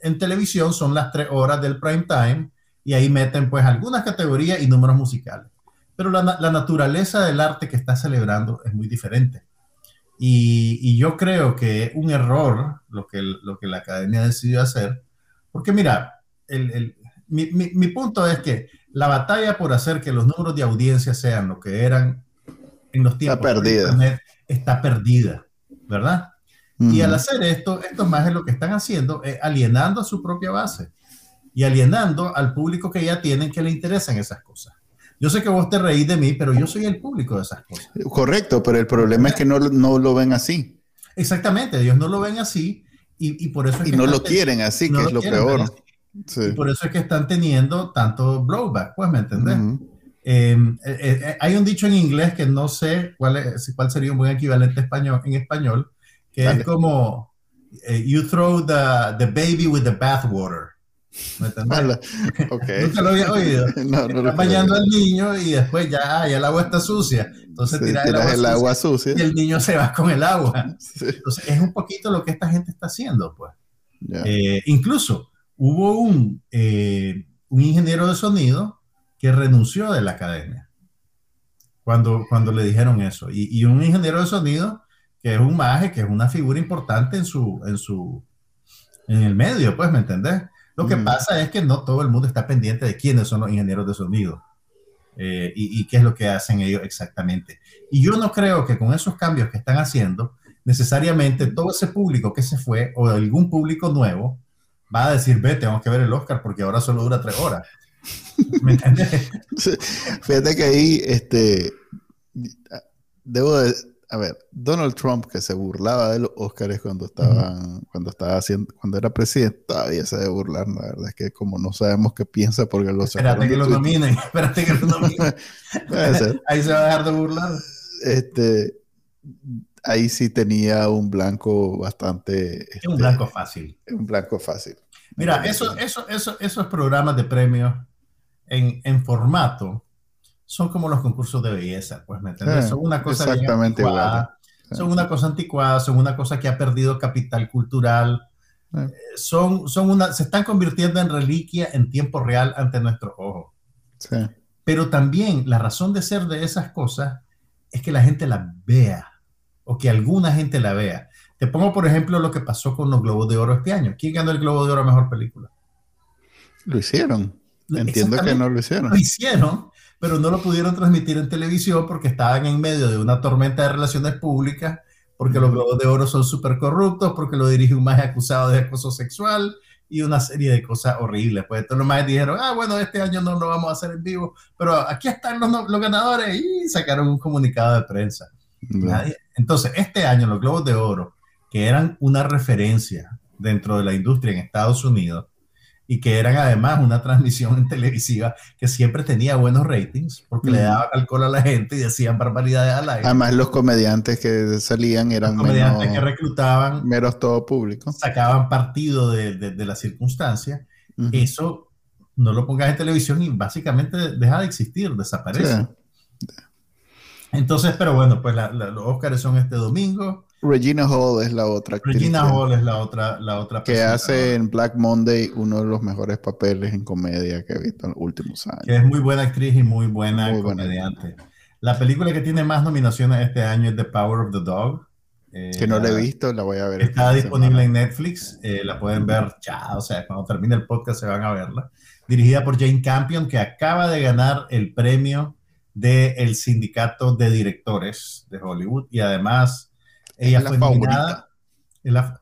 Speaker 3: en televisión son las tres horas del prime time, y ahí meten pues algunas categorías y números musicales. Pero la, la naturaleza del arte que está celebrando es muy diferente. Y, yo creo que es un error lo que, lo que la academia decidió hacer, porque mira, el, mi, mi, punto es que la batalla por hacer que los números de audiencia sean lo que eran en los tiempos
Speaker 2: está perdida.
Speaker 3: Internet está perdida, ¿verdad? Y al hacer esto, esto más es lo que están haciendo, es alienando a su propia base y alienando al público que ya tienen que le interesan esas cosas. Yo sé que vos te reís de mí, pero yo soy el público de esas cosas.
Speaker 2: Correcto, pero el problema es que no, no lo ven así.
Speaker 3: Exactamente, ellos no lo ven así y, y por eso
Speaker 2: es y no lo quieren así, que es lo peor.
Speaker 3: Y por eso es que están teniendo tanto blowback, pues, ¿me entendés? Em, eh, eh, eh, hay un dicho en inglés que no sé cuál, es, cuál sería un buen equivalente español, en español, que es como, you throw the, the baby with the bathwater. ¿Me Okay. Nunca lo había oído. no, bañando al niño y después ya, ya el agua está sucia. Entonces tiras
Speaker 2: el, agua, sucia,
Speaker 3: y el niño se va con el agua. Entonces es un poquito lo que esta gente está haciendo, pues. Eh, incluso hubo un, eh, un ingeniero de sonido que renunció de la academia cuando, cuando le dijeron eso. Y, y un ingeniero de sonido que es un maje, que es una figura importante en su, en su, en el medio, pues, ¿me entendés? Lo que
Speaker 2: Mm.
Speaker 3: pasa es que no todo el mundo está pendiente de quiénes son los ingenieros de sonido eh, y, y qué es lo que hacen ellos exactamente. Y yo no creo que con esos cambios que están haciendo, necesariamente todo ese público que se fue o algún público nuevo va a decir, ve, tengo que ver el Oscar porque ahora solo dura tres horas. ¿Me entiendes?
Speaker 2: Fíjate que ahí, este, debo de, a ver, Donald Trump que se burlaba de los Oscars cuando estaban, cuando estaba haciendo, cuando era presidente, todavía se debe burlar, la verdad es que como no sabemos qué piensa porque lo
Speaker 3: Espérate que lo
Speaker 2: Twitter.
Speaker 3: nominen, espérate que lo nominen. Ahí se va a dejar de burlar.
Speaker 2: Este, ahí sí tenía un blanco bastante,
Speaker 3: Es un
Speaker 2: este,
Speaker 3: blanco fácil.
Speaker 2: un blanco fácil.
Speaker 3: Mira, eso, eso, eso, esos programas de premios en, en formato son como los concursos de belleza, pues, ¿me entiendes?
Speaker 2: Sí,
Speaker 3: son una cosa
Speaker 2: exactamente
Speaker 3: anticuada,
Speaker 2: igual.
Speaker 3: son una cosa anticuada, son una cosa que ha perdido capital cultural,
Speaker 2: Sí.
Speaker 3: eh, son, son una, se están convirtiendo en reliquia en tiempo real ante nuestros ojos.
Speaker 2: Sí.
Speaker 3: Pero también la razón de ser de esas cosas es que la gente las vea o que alguna gente la vea. Te pongo, por ejemplo, lo que pasó con los Globos de Oro este año. ¿Quién ganó el Globo de Oro a Mejor Película?
Speaker 2: Lo hicieron. Entiendo que no lo hicieron.
Speaker 3: Lo hicieron, pero no lo pudieron transmitir en televisión porque estaban en medio de una tormenta de relaciones públicas, porque los Globos de Oro son súper corruptos, porque lo dirige un más acusado de acoso sexual y una serie de cosas horribles. Pues entonces los más dijeron, ah, bueno, este año no lo vamos a hacer en vivo, pero aquí están los, los ganadores y sacaron un comunicado de prensa. Nadie. Entonces, este año los Globos de Oro, que eran una referencia dentro de la industria en Estados Unidos y que eran además una transmisión en televisiva que siempre tenía buenos ratings porque le daban alcohol a la gente y decían barbaridades al aire.
Speaker 2: Además, los comediantes que salían
Speaker 3: Los
Speaker 2: eran
Speaker 3: comediantes
Speaker 2: menos,
Speaker 3: que reclutaban
Speaker 2: meros todo público.
Speaker 3: sacaban partido de, de, de la circunstancia. Eso no lo pongas en televisión y básicamente deja de existir, desaparece.
Speaker 2: Sí.
Speaker 3: Entonces, pero bueno, pues la- la- los Oscars son este domingo.
Speaker 2: Regina Hall es la otra actriz
Speaker 3: Regina Hall es la otra, la otra
Speaker 2: que hace en Black Monday uno de los mejores papeles en comedia que he visto en los últimos años.
Speaker 3: que es muy buena actriz y muy buena
Speaker 2: Muy buena.
Speaker 3: comediante. La película que tiene más nominaciones este año es The Power of the Dog. Eh,
Speaker 2: Que no la he visto, la voy a ver.
Speaker 3: Está disponible
Speaker 2: semana.
Speaker 3: en Netflix, eh, la pueden ver ya, o sea, cuando termine el podcast se van a verla. Dirigida por Jane Campion, que acaba de ganar el premio del sindicato de directores de Hollywood y además ella
Speaker 2: Es la
Speaker 3: fue
Speaker 2: favorita.
Speaker 3: nominada. Es la,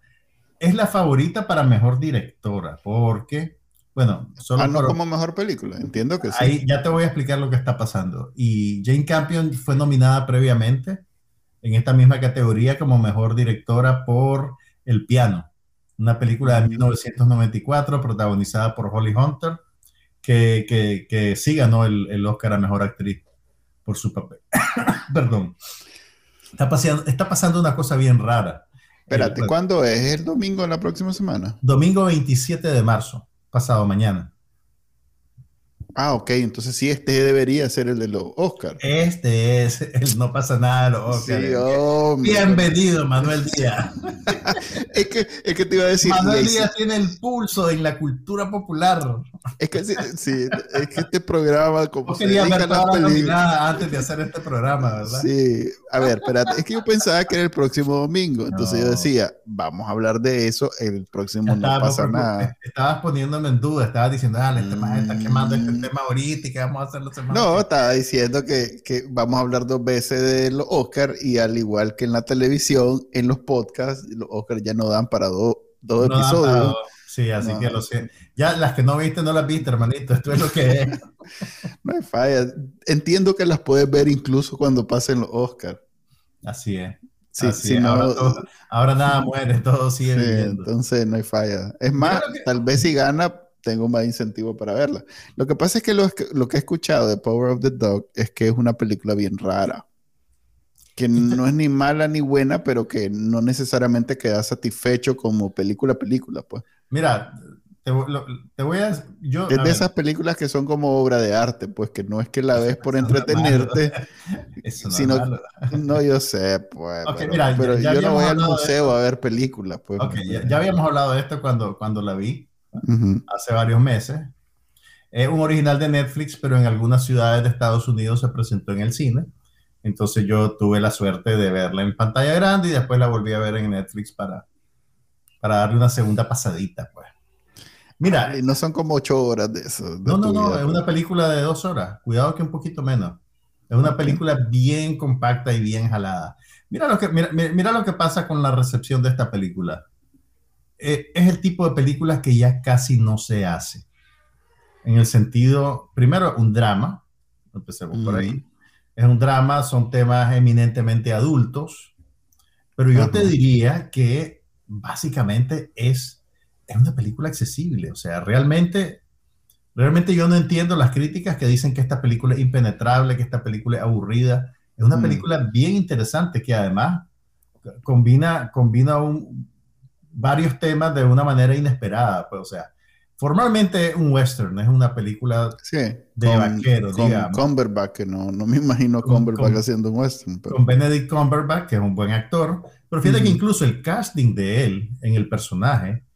Speaker 3: es la favorita para mejor directora, porque, bueno, solo
Speaker 2: Ah, no
Speaker 3: por-
Speaker 2: como mejor película, entiendo que sí.
Speaker 3: Ahí ya te voy a explicar lo que está pasando. Y Jane Campion fue nominada previamente en esta misma categoría como mejor directora por El piano, una película de 1994 protagonizada por Holly Hunter, que, que, que sí ganó el, el Oscar a mejor actriz por su papel. Perdón. Está pasando, está pasando una cosa bien rara.
Speaker 2: Espérate,
Speaker 3: El-
Speaker 2: ¿cuándo es? ¿Es el domingo de la próxima semana?
Speaker 3: domingo 27 de marzo, pasado mañana.
Speaker 2: Ah, ok, entonces sí, este debería ser el de los Oscars.
Speaker 3: Este es el No pasa nada de los Oscars.
Speaker 2: Sí.
Speaker 3: Bienvenido, Manuel Díaz.
Speaker 2: Es que, es que te iba a decir,
Speaker 3: Manuel Díaz tiene el pulso en la cultura popular.
Speaker 2: es que sí, sí, es que este programa, como
Speaker 3: Vos
Speaker 2: se dedica
Speaker 3: ver
Speaker 2: a las
Speaker 3: todas las
Speaker 2: películas-
Speaker 3: nominadas antes de hacer este programa, ¿verdad?
Speaker 2: Sí, a ver, espérate, es que yo pensaba que era el próximo domingo, entonces yo decía, vamos a hablar de eso, el próximo no pasa nada.
Speaker 3: estabas poniéndome en duda, estabas diciendo, dale, este man está quemando este
Speaker 2: Mm.
Speaker 3: Tema ahorita y que vamos a hacer semana.
Speaker 2: No, estaba diciendo que, que vamos a hablar dos veces de los Oscars y al igual que en la televisión, en los podcasts, los Oscars ya no dan para dos dos
Speaker 3: No
Speaker 2: episodios.
Speaker 3: para dos. Sí, así
Speaker 2: No.
Speaker 3: que lo sé. Ya las que no viste no las viste, hermanito. Esto es lo que es.
Speaker 2: No hay falla. Entiendo que las puedes ver incluso cuando pasen los Oscars.
Speaker 3: Así es.
Speaker 2: Sí,
Speaker 3: Así
Speaker 2: sí,
Speaker 3: es.
Speaker 2: no-
Speaker 3: ahora, todo- ahora nada muere, todo sigue
Speaker 2: Sí, entonces no hay falla. Es más,
Speaker 3: que-
Speaker 2: tal vez si gana, tengo más incentivo para verla. Lo que pasa es que lo, que lo que he escuchado de Power of the Dog es que es una película bien rara. Que no es ni mala ni buena, pero que no necesariamente queda satisfecho como película película, pues.
Speaker 3: Mira, te, lo- te voy a... Yo,
Speaker 2: Es de esas películas que son como obra de arte, pues que no es que la ves por entretenerte.
Speaker 3: eso no
Speaker 2: sino-
Speaker 3: malo.
Speaker 2: No, yo sé, pues. Pero
Speaker 3: mira, ya-
Speaker 2: pero
Speaker 3: ya
Speaker 2: yo no voy al
Speaker 3: de
Speaker 2: museo a ver películas, pues.
Speaker 3: Ya, ya habíamos hablado de esto cuando, cuando la vi, Hace varios meses. Es un original de Netflix, pero en algunas ciudades de Estados Unidos se presentó en el cine. Entonces yo tuve la suerte de verla en pantalla grande y después la volví a ver en Netflix para, para darle una segunda pasadita, pues.
Speaker 2: Mira. No son como ocho horas de eso.
Speaker 3: no, no, no, es una película de dos horas. Cuidado que un poquito menos. Es una película bien compacta y bien jalada. Mira lo que, mira, mira lo que pasa con la recepción de esta película. Eh, es el tipo de películas que ya casi no se hace. En el sentido, primero, un drama. Empecemos por ahí. Es un drama, son temas eminentemente adultos. Pero yo te diría que básicamente es, es una película accesible. O sea, realmente Realmente yo no entiendo las críticas que dicen que esta película es impenetrable, que esta película es aburrida. Es una mm. película bien interesante que además combina, combina un, varios temas de una manera inesperada. Pues, o sea, formalmente es un western, es una película de vaquero,
Speaker 2: con digamos. Cumberbatch, que no, no me imagino Cumberbatch haciendo un western.
Speaker 3: Con Benedict Cumberbatch, que es un buen actor. Pero fíjate que incluso el casting de él en el personaje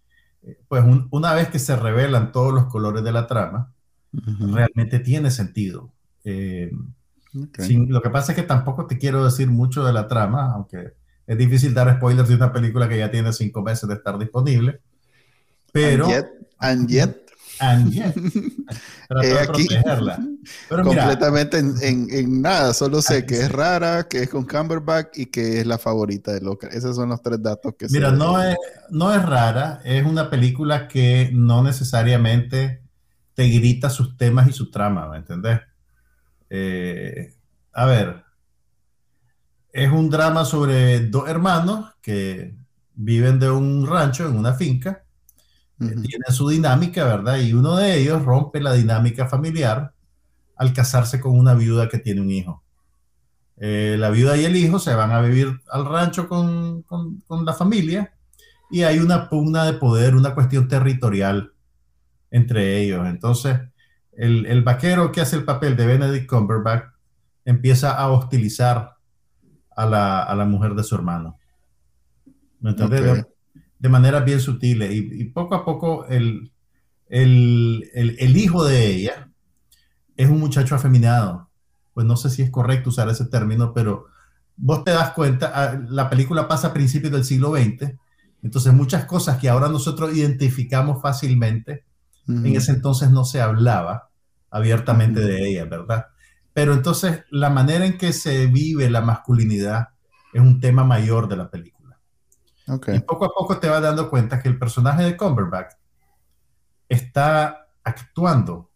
Speaker 3: pues una vez que se revelan todos los colores de la trama, realmente tiene sentido. Eh, lo que pasa es que tampoco te quiero decir mucho de la trama, aunque es difícil dar spoilers de una película que ya tiene cinco meses de estar disponible. Pero...
Speaker 2: And yet,
Speaker 3: and yet,
Speaker 2: aquí, completamente en, nada, solo sé que es rara, que es con Cumberbatch y que es la favorita de Loca. Esos son los tres datos que
Speaker 3: Mira, no es, no es rara, es una película que no necesariamente te grita sus temas y su trama, ¿me entendés? Eh, a ver, es un drama sobre dos hermanos que viven de un rancho en una finca tiene su dinámica, ¿verdad? Y uno de ellos rompe la dinámica familiar al casarse con una viuda que tiene un hijo. Eh, la viuda y el hijo se van a vivir al rancho con, con, la familia y hay una pugna de poder, una cuestión territorial entre ellos. Entonces, el, el, vaquero que hace el papel de Benedict Cumberbatch empieza a hostilizar a la, a la mujer de su hermano. ¿Me entiendes? de manera bien sutil y, poco a poco el, el, hijo de ella es un muchacho afeminado. Pues no sé si es correcto usar ese término, pero vos te das cuenta, ah, la película pasa a principios del siglo XX, entonces muchas cosas que ahora nosotros identificamos fácilmente, en ese entonces no se hablaba abiertamente de ella, ¿verdad? Pero entonces la manera en que se vive la masculinidad es un tema mayor de la película. Y poco a poco te vas dando cuenta que el personaje de Cumberbatch está actuando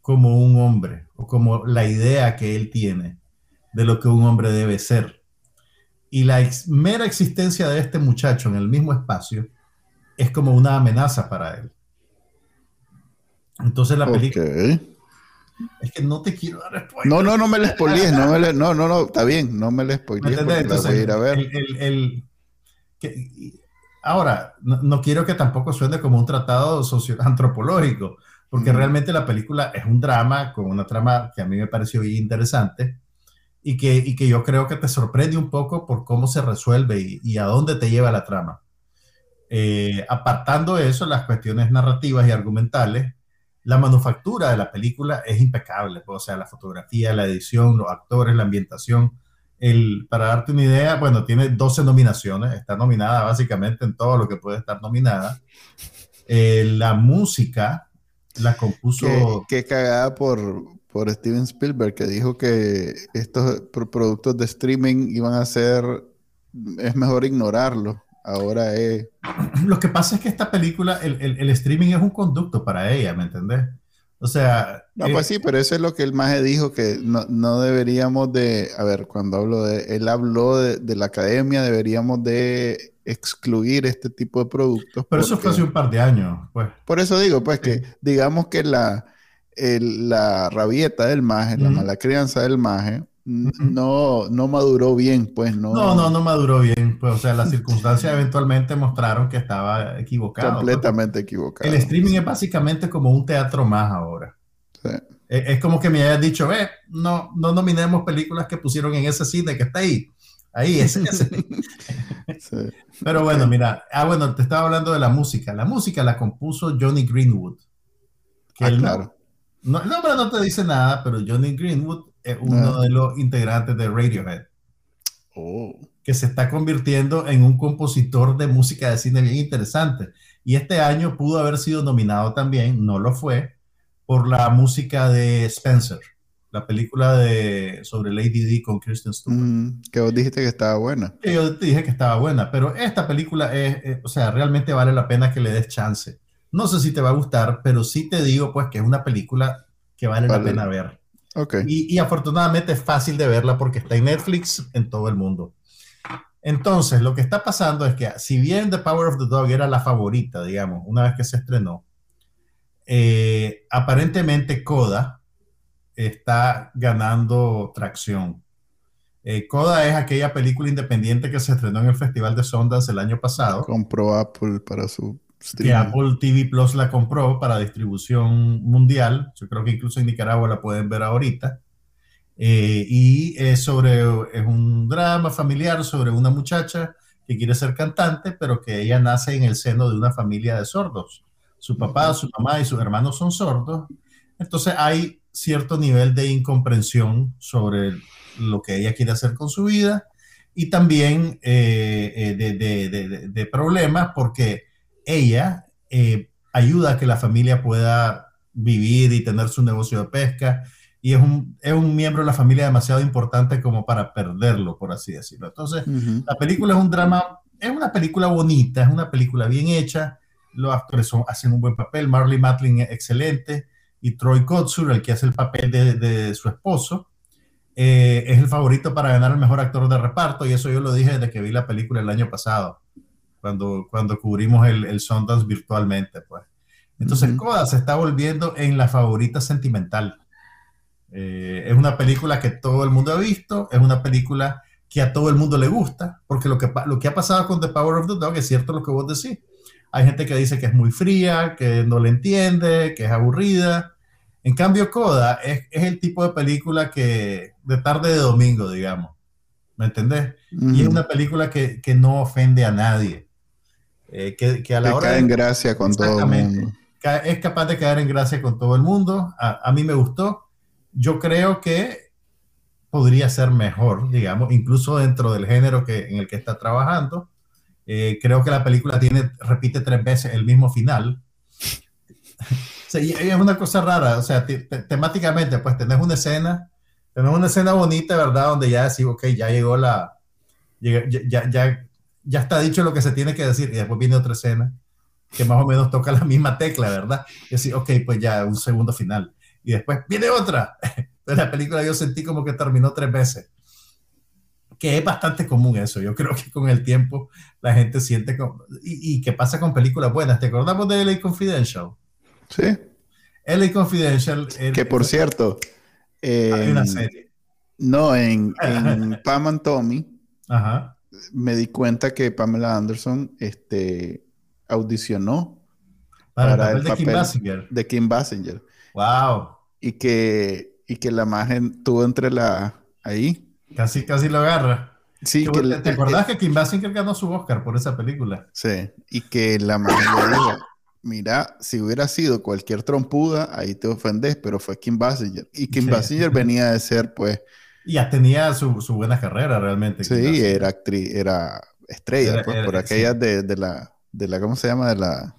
Speaker 3: como un hombre o como la idea que él tiene de lo que un hombre debe ser. Y la mera existencia de este muchacho en el mismo espacio es como una amenaza para él. Entonces la película... Es que no te quiero dar spoilers.
Speaker 2: No, no, no me le spoilees. No, no, no, no, está bien, no me le spoilees. Entonces, voy a ir a ver.
Speaker 3: el, ahora, no, quiero que tampoco suene como un tratado antropológico, porque realmente la película es un drama con una trama que a mí me pareció interesante y que, que yo creo que te sorprende un poco por cómo se resuelve y, a dónde te lleva la trama. Eh, apartando eso, las cuestiones narrativas y argumentales, la manufactura de la película es impecable, o sea, la fotografía, la edición, los actores, la ambientación, el, para darte una idea, bueno, tiene 12 nominaciones, está nominada básicamente en todo lo que puede estar nominada. Eh, la música la compuso...
Speaker 2: Qué, cagada por, por Steven Spielberg, que dijo que estos productos de streaming iban a ser, es mejor ignorarlo. Ahora es...
Speaker 3: Lo que pasa es que esta película, el, el, el streaming es un conducto para ella, ¿me entendés? O sea...
Speaker 2: No, pues eh, sí, pero eso es lo que el maje dijo, que no, no, deberíamos de, a ver, cuando hablo de, él habló de, la academia, deberíamos de excluir este tipo de productos.
Speaker 3: Pero eso fue hace un par de años, pues.
Speaker 2: Por eso digo, pues que digamos que la, la rabieta del maje, la mala crianza del maje, no, no maduró bien, pues no.
Speaker 3: No, no, no maduró bien. Pues, o sea, las circunstancias eventualmente mostraron que estaba equivocado.
Speaker 2: Completamente equivocado.
Speaker 3: El streaming es básicamente como un teatro más ahora. Es, como que me hayas dicho, ve, no, no nominemos películas que pusieron en ese cine que está ahí. Ahí, ese, Pero bueno, mira, ah, bueno, te estaba hablando de la música. La música la compuso Johnny Greenwood, Que
Speaker 2: Ah,
Speaker 3: él
Speaker 2: claro.
Speaker 3: no, el nombre no te dice nada, pero Johnny Greenwood es uno
Speaker 2: Ah.
Speaker 3: de los integrantes de Radiohead,
Speaker 2: Oh.
Speaker 3: que se está convirtiendo en un compositor de música de cine bien interesante. Y este año pudo haber sido nominado también, no lo fue, por la música de Spencer, la película de, sobre Lady D con Kristen Stewart.
Speaker 2: Mm, que vos dijiste que estaba buena.
Speaker 3: que yo te dije que estaba buena, pero esta película es, eh, o sea, realmente vale la pena que le des chance. No sé si te va a gustar, pero sí te digo pues que es una película que vale, la pena ver.
Speaker 2: Ok.
Speaker 3: Y, y afortunadamente es fácil de verla porque está en Netflix en todo el mundo. Entonces, lo que está pasando es que si bien The Power of the Dog era la favorita, digamos, una vez que se estrenó, eh, aparentemente Coda está ganando tracción. Eh, Coda es aquella película independiente que se estrenó en el Festival de Sundance el año pasado
Speaker 2: Compró Apple para su
Speaker 3: que
Speaker 2: streaming.
Speaker 3: Apple TV Plus la compró para distribución mundial. Yo creo que incluso en Nicaragua la pueden ver ahorita. Eh, y es sobre, es un drama familiar sobre una muchacha que quiere ser cantante, pero que ella nace en el seno de una familia de sordos. Su papá, su mamá y sus hermanos son sordos. Entonces hay cierto nivel de incomprensión sobre lo que ella quiere hacer con su vida y también eh, eh, de, de- de- de- de problemas porque ella eh, ayuda a que la familia pueda vivir y tener su negocio de pesca. Y es un, es un miembro de la familia demasiado importante como para perderlo, por así decirlo. Entonces, la película es un drama, es una película bonita, es una película bien hecha, los actores son- hacen un buen papel, Marley Matlin es excelente. Y Troy Kotsur, el que hace el papel de, de su esposo, eh, es el favorito para ganar el mejor actor de reparto. Y eso yo lo dije desde que vi la película el año pasado, cuando, cuando cubrimos el, el Sundance virtualmente. Pues. Entonces,
Speaker 2: Ujú.
Speaker 3: Coda se está volviendo en la favorita sentimental. Eh, es una película que todo el mundo ha visto, es una película que a todo el mundo le gusta, porque lo que, lo que ha pasado con The Power of the Dog es cierto lo que vos decís. Hay gente que dice que es muy fría, que no le entiende, que es aburrida. En cambio, Coda es, es el tipo de película que de tarde de domingo, digamos. ¿Me entendés? Y es una película que, que no ofende a nadie. Eh, que, que a la
Speaker 2: Que
Speaker 3: hora
Speaker 2: cae
Speaker 3: de-
Speaker 2: en gracia con todo el mundo.
Speaker 3: es capaz de caer en gracia con todo el mundo. A, a mí me gustó. Yo creo que podría ser mejor, digamos, incluso dentro del género que, en el que está trabajando. Eh, creo que la película tiene, repite tres veces el mismo final. Y es una cosa rara, o sea, te- te- temáticamente, pues tenés una escena, tenés una escena bonita, ¿verdad? Donde ya decís, ok, ya llegó la, ya, ya, ya, ya está dicho lo que se tiene que decir, y después viene otra escena que más o menos toca la misma tecla, ¿verdad? Y decís, ok, pues ya, un segundo final. Y después viene otra. Entonces la película yo sentí como que terminó tres veces. Que es bastante común eso. Yo creo que con el tiempo la gente siente como... ¿Y, y qué pasa con películas buenas? ¿Te acordamos de LA Confidential?
Speaker 2: Sí.
Speaker 3: LA Confidential... eh,
Speaker 2: Que por cierto,
Speaker 3: Hay una serie.
Speaker 2: no, en, en Pam and Tommy
Speaker 3: Ajá.
Speaker 2: Me di cuenta que Pamela Anderson este, audicionó
Speaker 3: Para,
Speaker 2: Para
Speaker 3: el
Speaker 2: el
Speaker 3: papel de Kim. Basinger.
Speaker 2: de Kim Basinger
Speaker 3: Wow.
Speaker 2: y que, y que la imagen tuvo entre la ahí.
Speaker 3: Casi, casi lo agarra.
Speaker 2: Sí,
Speaker 3: ¿Te,
Speaker 2: que la-
Speaker 3: te acordás que Kim Basinger ganó su Oscar por esa película?
Speaker 2: Sí, y que la magia le dijo, mira, si hubiera sido cualquier trompuda, ahí te ofendes, pero fue Kim Basinger. Y Kim
Speaker 3: Sí.
Speaker 2: Basinger venía de ser, pues,
Speaker 3: ya tenía su, su buena carrera realmente.
Speaker 2: Sí, era actriz, era estrella,
Speaker 3: Era-
Speaker 2: pues,
Speaker 3: era-
Speaker 2: por
Speaker 3: sí.
Speaker 2: aquellas de, de la, de la, ¿cómo se llama? De la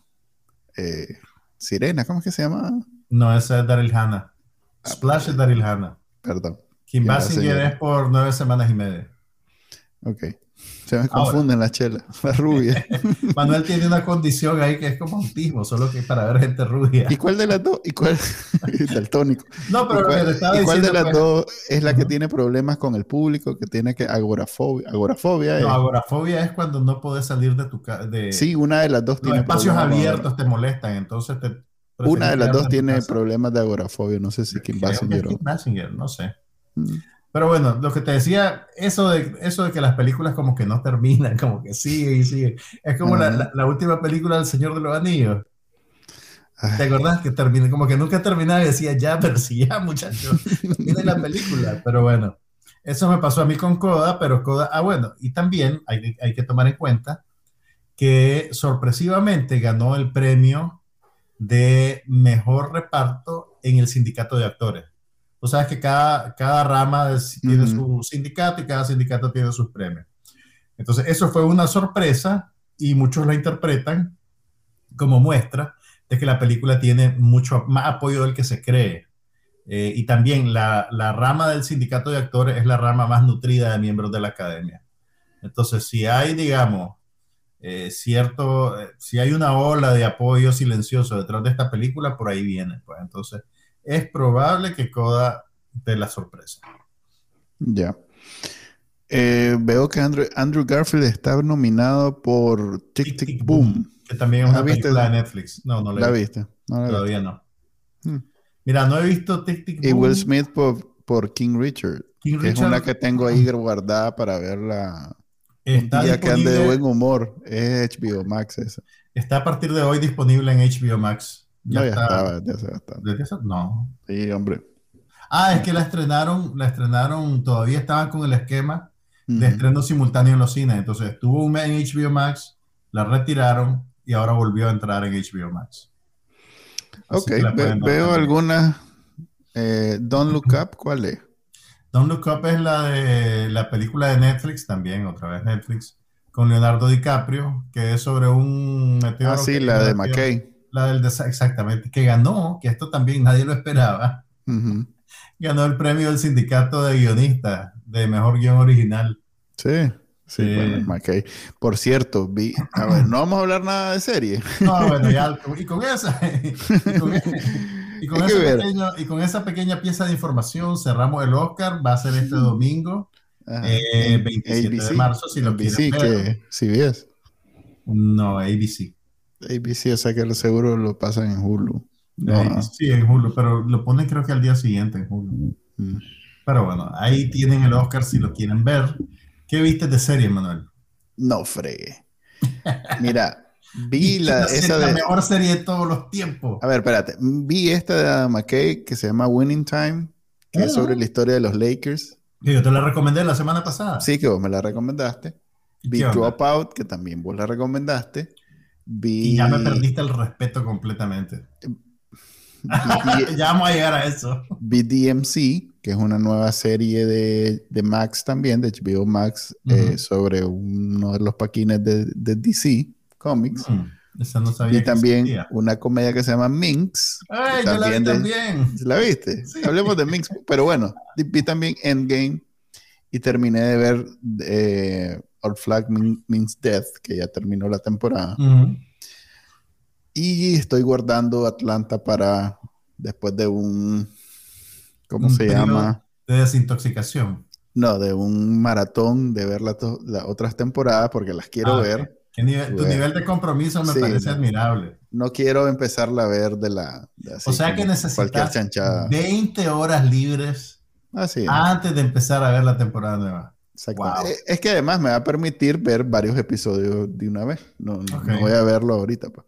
Speaker 2: eh, Sirena, ¿cómo es que se llama?
Speaker 3: No, esa es Daryl Hannah.
Speaker 2: Ah,
Speaker 3: Splash es Daryl Hannah.
Speaker 2: Perdón,
Speaker 3: Kim Basinger. es por nueve semanas y media.
Speaker 2: ok. Se me confunden las chelas, la rubia.
Speaker 3: Manuel tiene una condición ahí que es como autismo, solo que es para ver gente rubia.
Speaker 2: ¿Y cuál de las dos? ¿Y cuál? Daltónico.
Speaker 3: No,
Speaker 2: ¿Y
Speaker 3: pero lo que
Speaker 2: cuál,
Speaker 3: te estaba
Speaker 2: y cuál de las
Speaker 3: pues,
Speaker 2: dos es la que tiene problemas con el público, que tiene que agorafobia? Agorafobia es.
Speaker 3: No, agorafobia es cuando no puedes salir de tu casa. De,
Speaker 2: sí, una de las dos
Speaker 3: los
Speaker 2: tiene
Speaker 3: espacios abiertos te molestan, entonces te.
Speaker 2: Una de las dos tiene problemas de agorafobia. No sé si Kim Basinger,
Speaker 3: no sé.
Speaker 2: Mm.
Speaker 3: Pero bueno, lo que te decía, eso de, eso de que las películas como que no terminan, como que sigue y sigue. Es como la,
Speaker 2: Ajá.
Speaker 3: la- la última película del Señor de los Anillos. ¿Te acordás que terminé? Como que nunca terminaba y decía, ya, pero sí, ya, muchachos, termine la película. Pero bueno, eso me pasó a mí con Coda, pero Coda, ah, bueno, y también hay, hay que tomar en cuenta que sorpresivamente ganó el premio de mejor reparto en el sindicato de actores. Tú sabes que cada, cada rama tiene su sindicato y cada sindicato tiene sus premios. Entonces, eso fue una sorpresa y muchos la interpretan como muestra de que la película tiene mucho más apoyo del que se cree. Eh, y también la, la, rama del sindicato de actores es la rama más nutrida de miembros de la academia. Entonces, si hay, digamos, eh, cierto, eh, si hay una ola de apoyo silencioso detrás de esta película, por ahí viene. Pues entonces, es probable que Coda dé la sorpresa.
Speaker 2: Ya. veo que Andrew, Andrew, Garfield está nominado por Tic Tic, Boom.
Speaker 3: Que también es una película de Netflix. No, no
Speaker 2: la, he visto.
Speaker 3: Todavía no. Hmm. Mira, no he visto Tic Tic
Speaker 2: Boom. Y Will Smith por, King Richard. que es una que tengo ahí guardada para verla. Está un que ande de buen humor. Es HBO Max esa.
Speaker 3: Está a partir de hoy disponible en HBO Max.
Speaker 2: Ya, no, ya estaba, ya se
Speaker 3: No.
Speaker 2: Sí, hombre.
Speaker 3: Ah, es que la estrenaron, la estrenaron, todavía estaban con el esquema de estreno simultáneo en los cines. Entonces estuvo un mes en HBO Max, la retiraron y ahora volvió a entrar en HBO Max.
Speaker 2: ok, veo algunas. Eh, Don't Look Up, ¿cuál es?
Speaker 3: Don't Look Up es la de la película de Netflix, también, otra vez Netflix, con Leonardo DiCaprio, que es sobre un
Speaker 2: meteoro. Ah, sí, la de McKay.
Speaker 3: La del exactamente, que ganó, que esto también nadie lo esperaba. Ganó el premio del sindicato de guionistas de mejor guion original.
Speaker 2: Sí. Sí, bueno, McKay. Por cierto, vi, a ver, no vamos a hablar nada de serie.
Speaker 3: No, bueno, ya, y con esa, y con, y con, y con esa pequeña pieza de información cerramos el Oscar, va a ser este domingo, eh, 27 de marzo, si lo
Speaker 2: ABC, quieren ver. que CBS.
Speaker 3: No, ABC.
Speaker 2: ABC, o sea que lo seguro lo pasan en Hulu.
Speaker 3: sí, en Hulu, pero lo ponen creo que al día siguiente en Hulu. Mm. Pero bueno, ahí tienen el Oscar si lo quieren ver. ¿Qué viste de serie, Manuel?
Speaker 2: No fregue. Mira, vi la,
Speaker 3: esa de... la mejor serie de todos los tiempos.
Speaker 2: A ver, espérate. Vi esta de Adam McKay que se llama Winning Time, que es sobre la historia de los Lakers.
Speaker 3: yo te la recomendé la semana pasada.
Speaker 2: Sí, que vos me la recomendaste. Vi Dropout, que también vos la recomendaste. Vi...
Speaker 3: Y ya me perdiste el respeto completamente. ya vamos a llegar a eso.
Speaker 2: Vi DMC, que es una nueva serie de, de Max también, de HBO Max, eh, sobre uno de los paquines de, de DC Comics. y también una comedia que se llama Minx.
Speaker 3: ¡Ay, yo la vi también!
Speaker 2: ¿La viste? Hablemos de Minx. Pero bueno, vi también Endgame y terminé de ver eh, All Flag Means Death, que ya terminó la temporada. Y estoy guardando Atlanta para después de un ¿cómo se llama?
Speaker 3: De desintoxicación.
Speaker 2: No, de un maratón de ver las otras temporadas porque las quiero ah, ver.
Speaker 3: tu nivel de compromiso me parece admirable.
Speaker 2: No quiero empezarla a ver de la...
Speaker 3: o sea que necesitas 20 horas libres antes de empezar a ver la temporada nueva.
Speaker 2: Eh, es que además me va a permitir ver varios episodios de una vez. No, voy a verlo ahorita. Pues.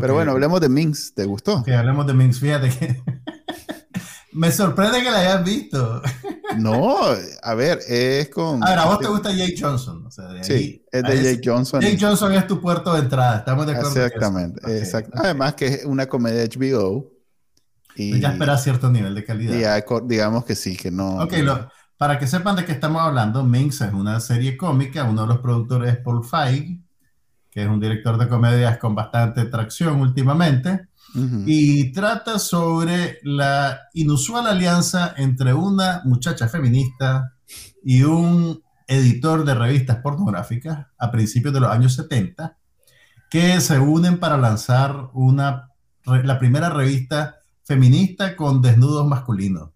Speaker 2: Pero bueno, hablemos de Minx. ¿Te gustó?
Speaker 3: Ok, hablemos de Minx. Fíjate que Me sorprende que la hayas visto.
Speaker 2: no, a ver, es con.
Speaker 3: A ver, a vos te gusta Jake Johnson.
Speaker 2: sí, es de Jake Johnson.
Speaker 3: Jake Johnson es tu puerto de entrada, estamos de acuerdo.
Speaker 2: Exactamente, Además que es una comedia HBO.
Speaker 3: Y ya espera cierto nivel de calidad.
Speaker 2: Y digamos que sí, que no.
Speaker 3: Ok, para que sepan de qué estamos hablando, Minx es una serie cómica, uno de los productores es Paul Feig, que es un director de comedias con bastante tracción últimamente y trata sobre la inusual alianza entre una muchacha feminista y un editor de revistas pornográficas a principios de los años 70 que se unen para lanzar una, la primera revista feminista con desnudos masculinos.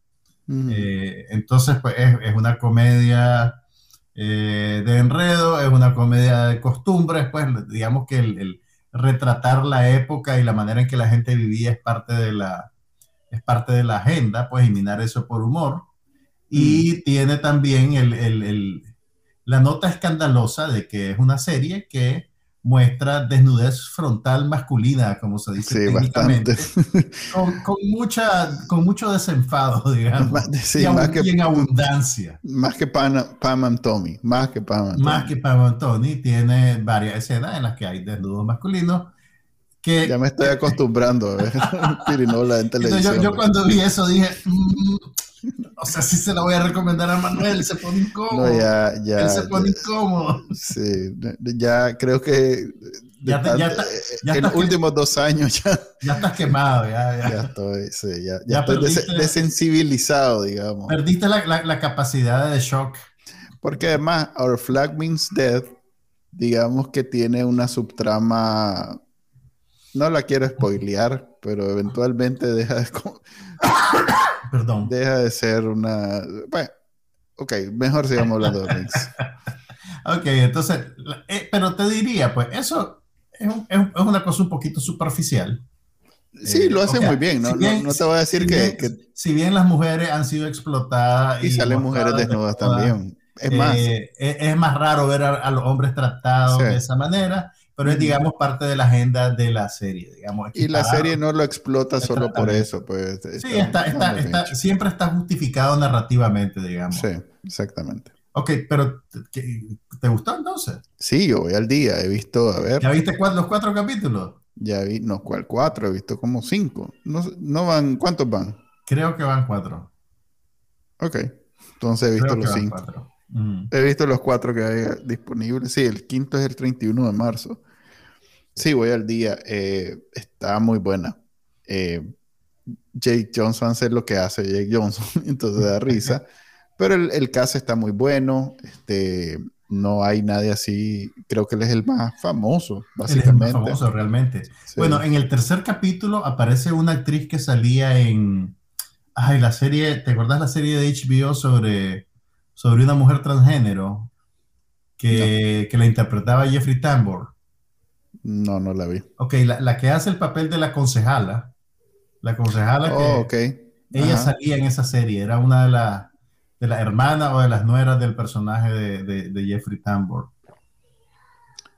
Speaker 3: Eh, entonces, pues es, una comedia eh, de enredo, es una comedia de costumbres, pues digamos que el retratar la época y la manera en que la gente vivía es parte de la, es parte de la agenda, pues, eliminar eso por humor. Y mm. tiene también el, la nota escandalosa de que es una serie que muestra desnudez frontal masculina, como se dice
Speaker 2: sí, técnicamente,
Speaker 3: con, con, mucha, con mucho desenfado, digamos, y, más que, en abundancia.
Speaker 2: Más que Pam, Pam and Tommy, más que Pam
Speaker 3: and Más que Pam and Tommy, tiene varias escenas en las que hay desnudos masculinos, Que,
Speaker 2: ya me estoy acostumbrando a ver pirinola en televisión.
Speaker 3: Yo, yo, cuando vi eso dije, mm, o sea, sí se lo voy a recomendar a Manuel, se pone incómodo.
Speaker 2: No, ya, ya.
Speaker 3: Él se pone
Speaker 2: ya,
Speaker 3: incómodo.
Speaker 2: Sí, ya creo que
Speaker 3: Ya te- ya
Speaker 2: tanto-
Speaker 3: te- ya
Speaker 2: en los últimos dos años ya,
Speaker 3: Ya estás quemado, ya, ya.
Speaker 2: ya estoy, sí, ya, ya estoy des- desensibilizado, digamos.
Speaker 3: Perdiste la, la- la capacidad de shock.
Speaker 2: Porque además, Our Flag Means Death, digamos que tiene una subtrama, no la quiero spoilear, pero eventualmente deja de,
Speaker 3: Perdón.
Speaker 2: deja de ser una... Bueno, ok, mejor sigamos hablando de Mix.
Speaker 3: Ok, entonces, eh, pero te diría, pues, eso es, un- es un- es una cosa un poquito superficial.
Speaker 2: Sí,
Speaker 3: Eh,
Speaker 2: lo hace
Speaker 3: o sea,
Speaker 2: muy bien, ¿no?
Speaker 3: si bien-
Speaker 2: no, no te voy a decir
Speaker 3: si
Speaker 2: que,
Speaker 3: bien-
Speaker 2: que-
Speaker 3: Si bien las mujeres han sido explotadas
Speaker 2: y salen mujeres desnudas, también. Es más,
Speaker 3: eh, es, es más raro ver a, a los hombres tratados
Speaker 2: Sí.
Speaker 3: de esa manera, pero es, digamos, parte de la agenda de la serie, digamos.
Speaker 2: y la serie no lo explota solo por eso, pues.
Speaker 3: Sí, está, está, está- siempre está justificado narrativamente, digamos.
Speaker 2: Sí, exactamente.
Speaker 3: Ok, pero ¿te, te gustó entonces?
Speaker 2: Sí, yo voy al día, he visto, a ver,
Speaker 3: ¿Ya viste cua- los cuatro capítulos?
Speaker 2: ya vi, no, ¿cuál? Cuatro, he visto como cinco. No, no van, ¿cuántos van?
Speaker 3: Creo que van cuatro.
Speaker 2: Ok, entonces he visto
Speaker 3: Creo
Speaker 2: los cinco.
Speaker 3: cuatro. Mm.
Speaker 2: He visto los cuatro que hay disponibles. Sí, el quinto es el 31 de marzo. Sí, voy al día. eh, está muy buena. Eh, Jake Johnson hace lo que hace Jake Johnson, entonces da risa. Pero el, el cast está muy bueno. Este, no hay nadie así. Creo que él es el más famoso,
Speaker 3: Él es el más
Speaker 2: básicamente.
Speaker 3: famoso realmente.
Speaker 2: Sí.
Speaker 3: Bueno, en el tercer capítulo aparece una actriz que salía en. Ay, la serie. ¿Te acordás la serie de HBO sobre, sobre una mujer transgénero? Que, que la interpretaba Jeffrey Tambor.
Speaker 2: No, no la vi.
Speaker 3: Ok, la, la que hace el papel de la concejala. La concejala que
Speaker 2: Oh, ok.
Speaker 3: ella
Speaker 2: Ajá.
Speaker 3: salía en esa serie. Era una de las de las hermanas o de las nueras del personaje de, de- de Jeffrey Tambor.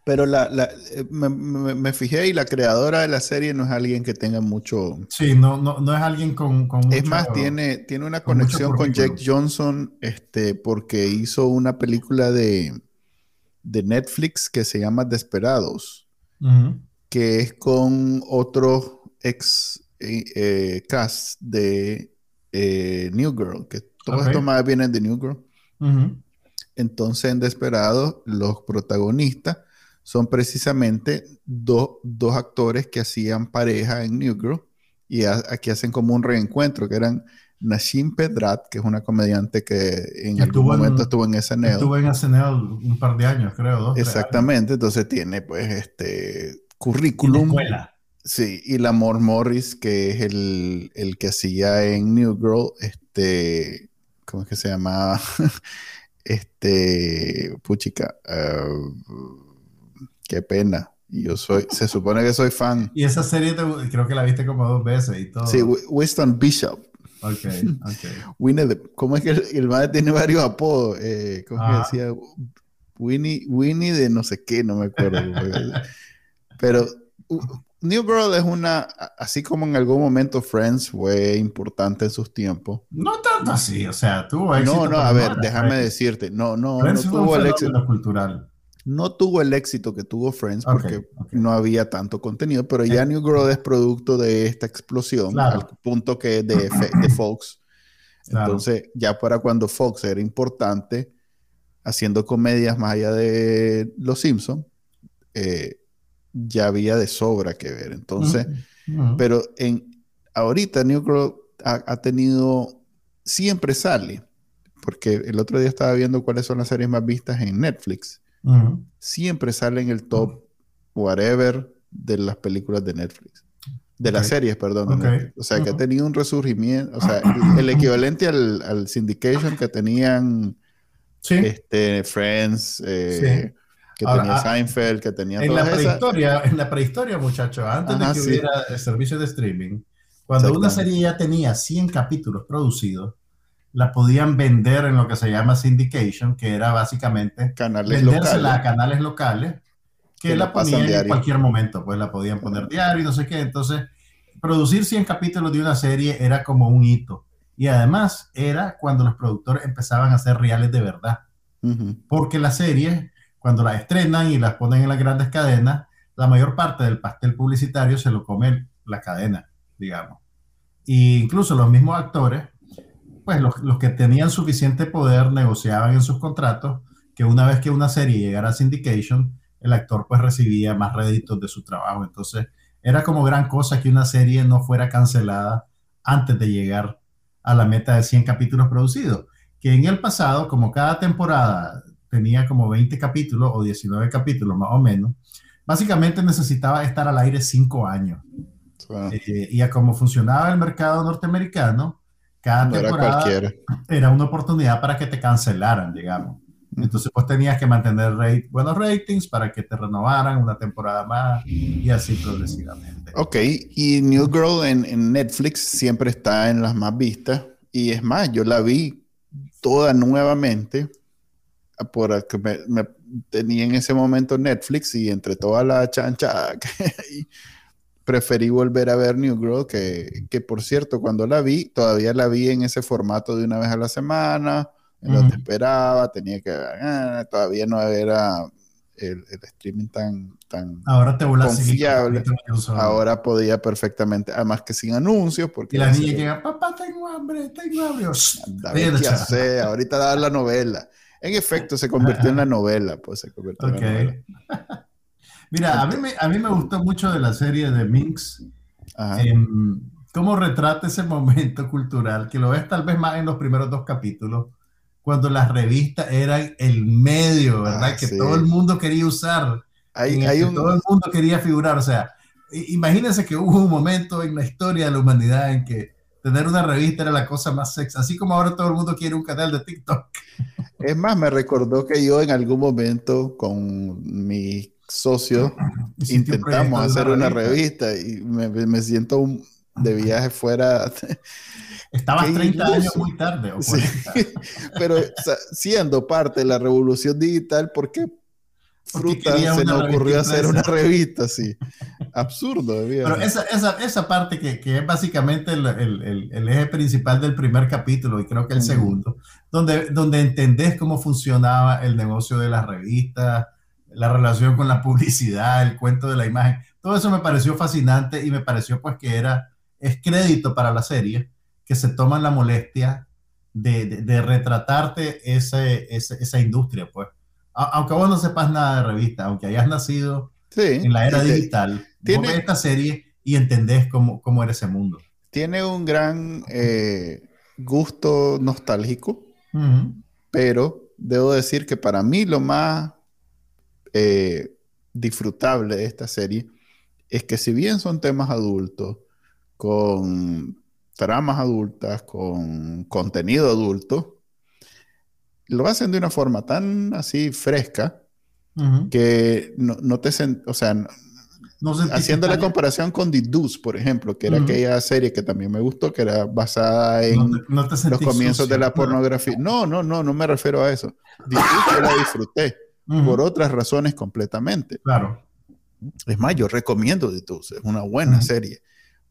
Speaker 2: Pero la, la- eh, me, me- me fijé y la creadora de la serie no es alguien que tenga mucho.
Speaker 3: Sí, no, no, no es alguien con, con
Speaker 2: Es
Speaker 3: mucho-
Speaker 2: más, tiene, tiene una
Speaker 3: con
Speaker 2: conexión con. Jake Johnson, este, porque hizo una película de, de Netflix que se llama Desperados, Que es con otro ex eh, eh, cast de eh, New Girl, que todos estos más vienen de New Girl. Entonces, en Desperados, los protagonistas son precisamente dos, dos actores que hacían pareja en New Girl y a- aquí hacen como un reencuentro, que eran Nashim Pedrat, que es una comediante que en
Speaker 3: Que
Speaker 2: algún
Speaker 3: en-
Speaker 2: momento estuvo en SNL.
Speaker 3: Estuvo en SNL un par de años, creo, dos.
Speaker 2: Exactamente, entonces tiene pues este
Speaker 3: la
Speaker 2: currículum.
Speaker 3: escuela.
Speaker 2: Sí, y Lamor Morris, que es el, el que hacía en New Girl, este, ¿cómo es que se llamaba? Este, puchica, ah, qué pena. Yo soy, se supone que soy fan.
Speaker 3: Y esa serie te- creo que la viste como dos veces y todo.
Speaker 2: Sí, Wi- Winston Bishop.
Speaker 3: Ok, ok.
Speaker 2: Winnie the- ¿cómo es que el, el madre tiene varios apodos? Eh, ¿cómo es
Speaker 3: Ah.
Speaker 2: que decía? Winnie, Winnie de no sé qué, no me acuerdo. Pero uh, New Girl es una, así como en algún momento Friends fue importante en sus tiempos.
Speaker 3: No tanto así, o sea, tuvo éxito.
Speaker 2: No, no, a ver, déjame decirte, no, no, no
Speaker 3: Friends un
Speaker 2: tuvo el éxito,
Speaker 3: cultural.
Speaker 2: No tuvo el éxito que tuvo Friends porque no había tanto contenido, pero ya New Girl es producto de esta explosión
Speaker 3: Claro.
Speaker 2: al punto que de, de Fox.
Speaker 3: Claro.
Speaker 2: Entonces, ya para cuando Fox era importante, haciendo comedias más allá de Los Simpsons, eh, ya había de sobra que ver. Entonces, pero en ahorita New Girl ha, ha tenido, siempre sale, porque el otro día estaba viendo cuáles son las series más vistas en Netflix. Siempre sale en el top whatever de las películas de Netflix. De las series, perdón. O sea, que ha tenido un resurgimiento, o sea, el, equivalente al, al syndication que tenían
Speaker 3: Sí.
Speaker 2: este, Friends, eh, que
Speaker 3: Ahora,
Speaker 2: tenía
Speaker 3: ah,
Speaker 2: Seinfeld, que tenía
Speaker 3: En la
Speaker 2: todas esas.
Speaker 3: prehistoria, en la prehistoria, muchachos, antes
Speaker 2: Ajá,
Speaker 3: de que
Speaker 2: sí.
Speaker 3: hubiera el servicio de streaming, cuando una serie ya tenía 100 capítulos producidos, la podían vender en lo que se llama syndication, que era básicamente
Speaker 2: Canales
Speaker 3: vendérsela a
Speaker 2: locales.
Speaker 3: canales locales que,
Speaker 2: Que
Speaker 3: la ponían en cualquier momento, pues la podían poner diario y no sé qué. Entonces, producir 100 capítulos de una serie era como un hito. Y además era cuando los productores empezaban a hacer reales de verdad. Porque las series, cuando las estrenan y las ponen en las grandes cadenas, la mayor parte del pastel publicitario se lo come la cadena, digamos. E incluso los mismos actores, pues los, los, que tenían suficiente poder negociaban en sus contratos que una vez que una serie llegara a syndication, el actor pues recibía más réditos de su trabajo. Entonces era como gran cosa que una serie no fuera cancelada antes de llegar a la meta de 100 capítulos producidos. Que en el pasado, como cada temporada tenía como 20 capítulos o 19 capítulos más o menos, básicamente necesitaba estar al aire 5 años. Eh, y a cómo funcionaba el mercado norteamericano, cada temporada era, una oportunidad para que te cancelaran, digamos. Entonces, pues tenías que mantener rate, buenos ratings para que te renovaran una temporada más y así progresivamente.
Speaker 2: Ok, y New Girl en, en Netflix siempre está en las más vistas. Y es más, yo la vi toda nuevamente por que me, tenía en ese momento Netflix y entre toda la chancha preferí volver a ver New Girl que, que, por cierto cuando la vi todavía la vi en ese formato de una vez a la semana en lo que esperaba tenía que ah, todavía no era el, streaming tan tan
Speaker 3: ahora te
Speaker 2: confiable. ahora podía perfectamente además que sin anuncios porque
Speaker 3: y la niña llega papá tengo hambre tengo hambre
Speaker 2: ahorita da la novela. En efecto, se convirtió en la novela, pues se convirtió en la novela.
Speaker 3: Mira, a mí, me, a mí me gustó mucho de la serie de Minx, em, cómo retrata ese momento cultural, que lo ves tal vez más en los primeros dos capítulos, cuando las revistas eran el medio, ¿verdad? Ah, que todo el mundo quería usar, hay, hay un... todo el mundo quería figurar, o sea, imagínense que hubo un momento en la historia de la humanidad en que tener una revista era la cosa más sexy, así como ahora todo el mundo quiere un canal de TikTok.
Speaker 2: Es más, me recordó que yo en algún momento con mi socio intentamos hacer una revista y me, siento de viaje fuera.
Speaker 3: Estabas 30 años muy tarde.
Speaker 2: pero siendo parte de la revolución digital, ¿por qué fruta se nos ocurrió hacer una revista así. Absurdo.
Speaker 3: Pero esa, esa, esa parte que, que, es básicamente el, el, el, eje principal del primer capítulo y creo que el segundo, donde, donde entendés cómo funcionaba el negocio de las revistas, la relación con la publicidad, el cuento de la imagen, todo eso me pareció fascinante y me pareció pues que era, es crédito para la serie, que se toman la molestia de, de, retratarte ese, esa industria, pues aunque vos no sepas nada de revista, aunque hayas nacido en la era digital, tiene, vos ves esta serie y entendés cómo, cómo era ese mundo.
Speaker 2: Tiene un gran eh, gusto nostálgico, pero debo decir que para mí lo más eh, disfrutable de esta serie es que si bien son temas adultos, con tramas adultas, con contenido adulto, lo hacen de una forma tan así fresca que no, te... o sea, haciendo la comparación con The Deuce, por ejemplo, que era aquella serie que también me gustó, que era basada en los comienzos de la pornografía. No, no, no, no me refiero a eso. The Deuce yo la disfruté por otras razones completamente.
Speaker 3: Claro.
Speaker 2: Es más, yo recomiendo Deuce, es una buena serie.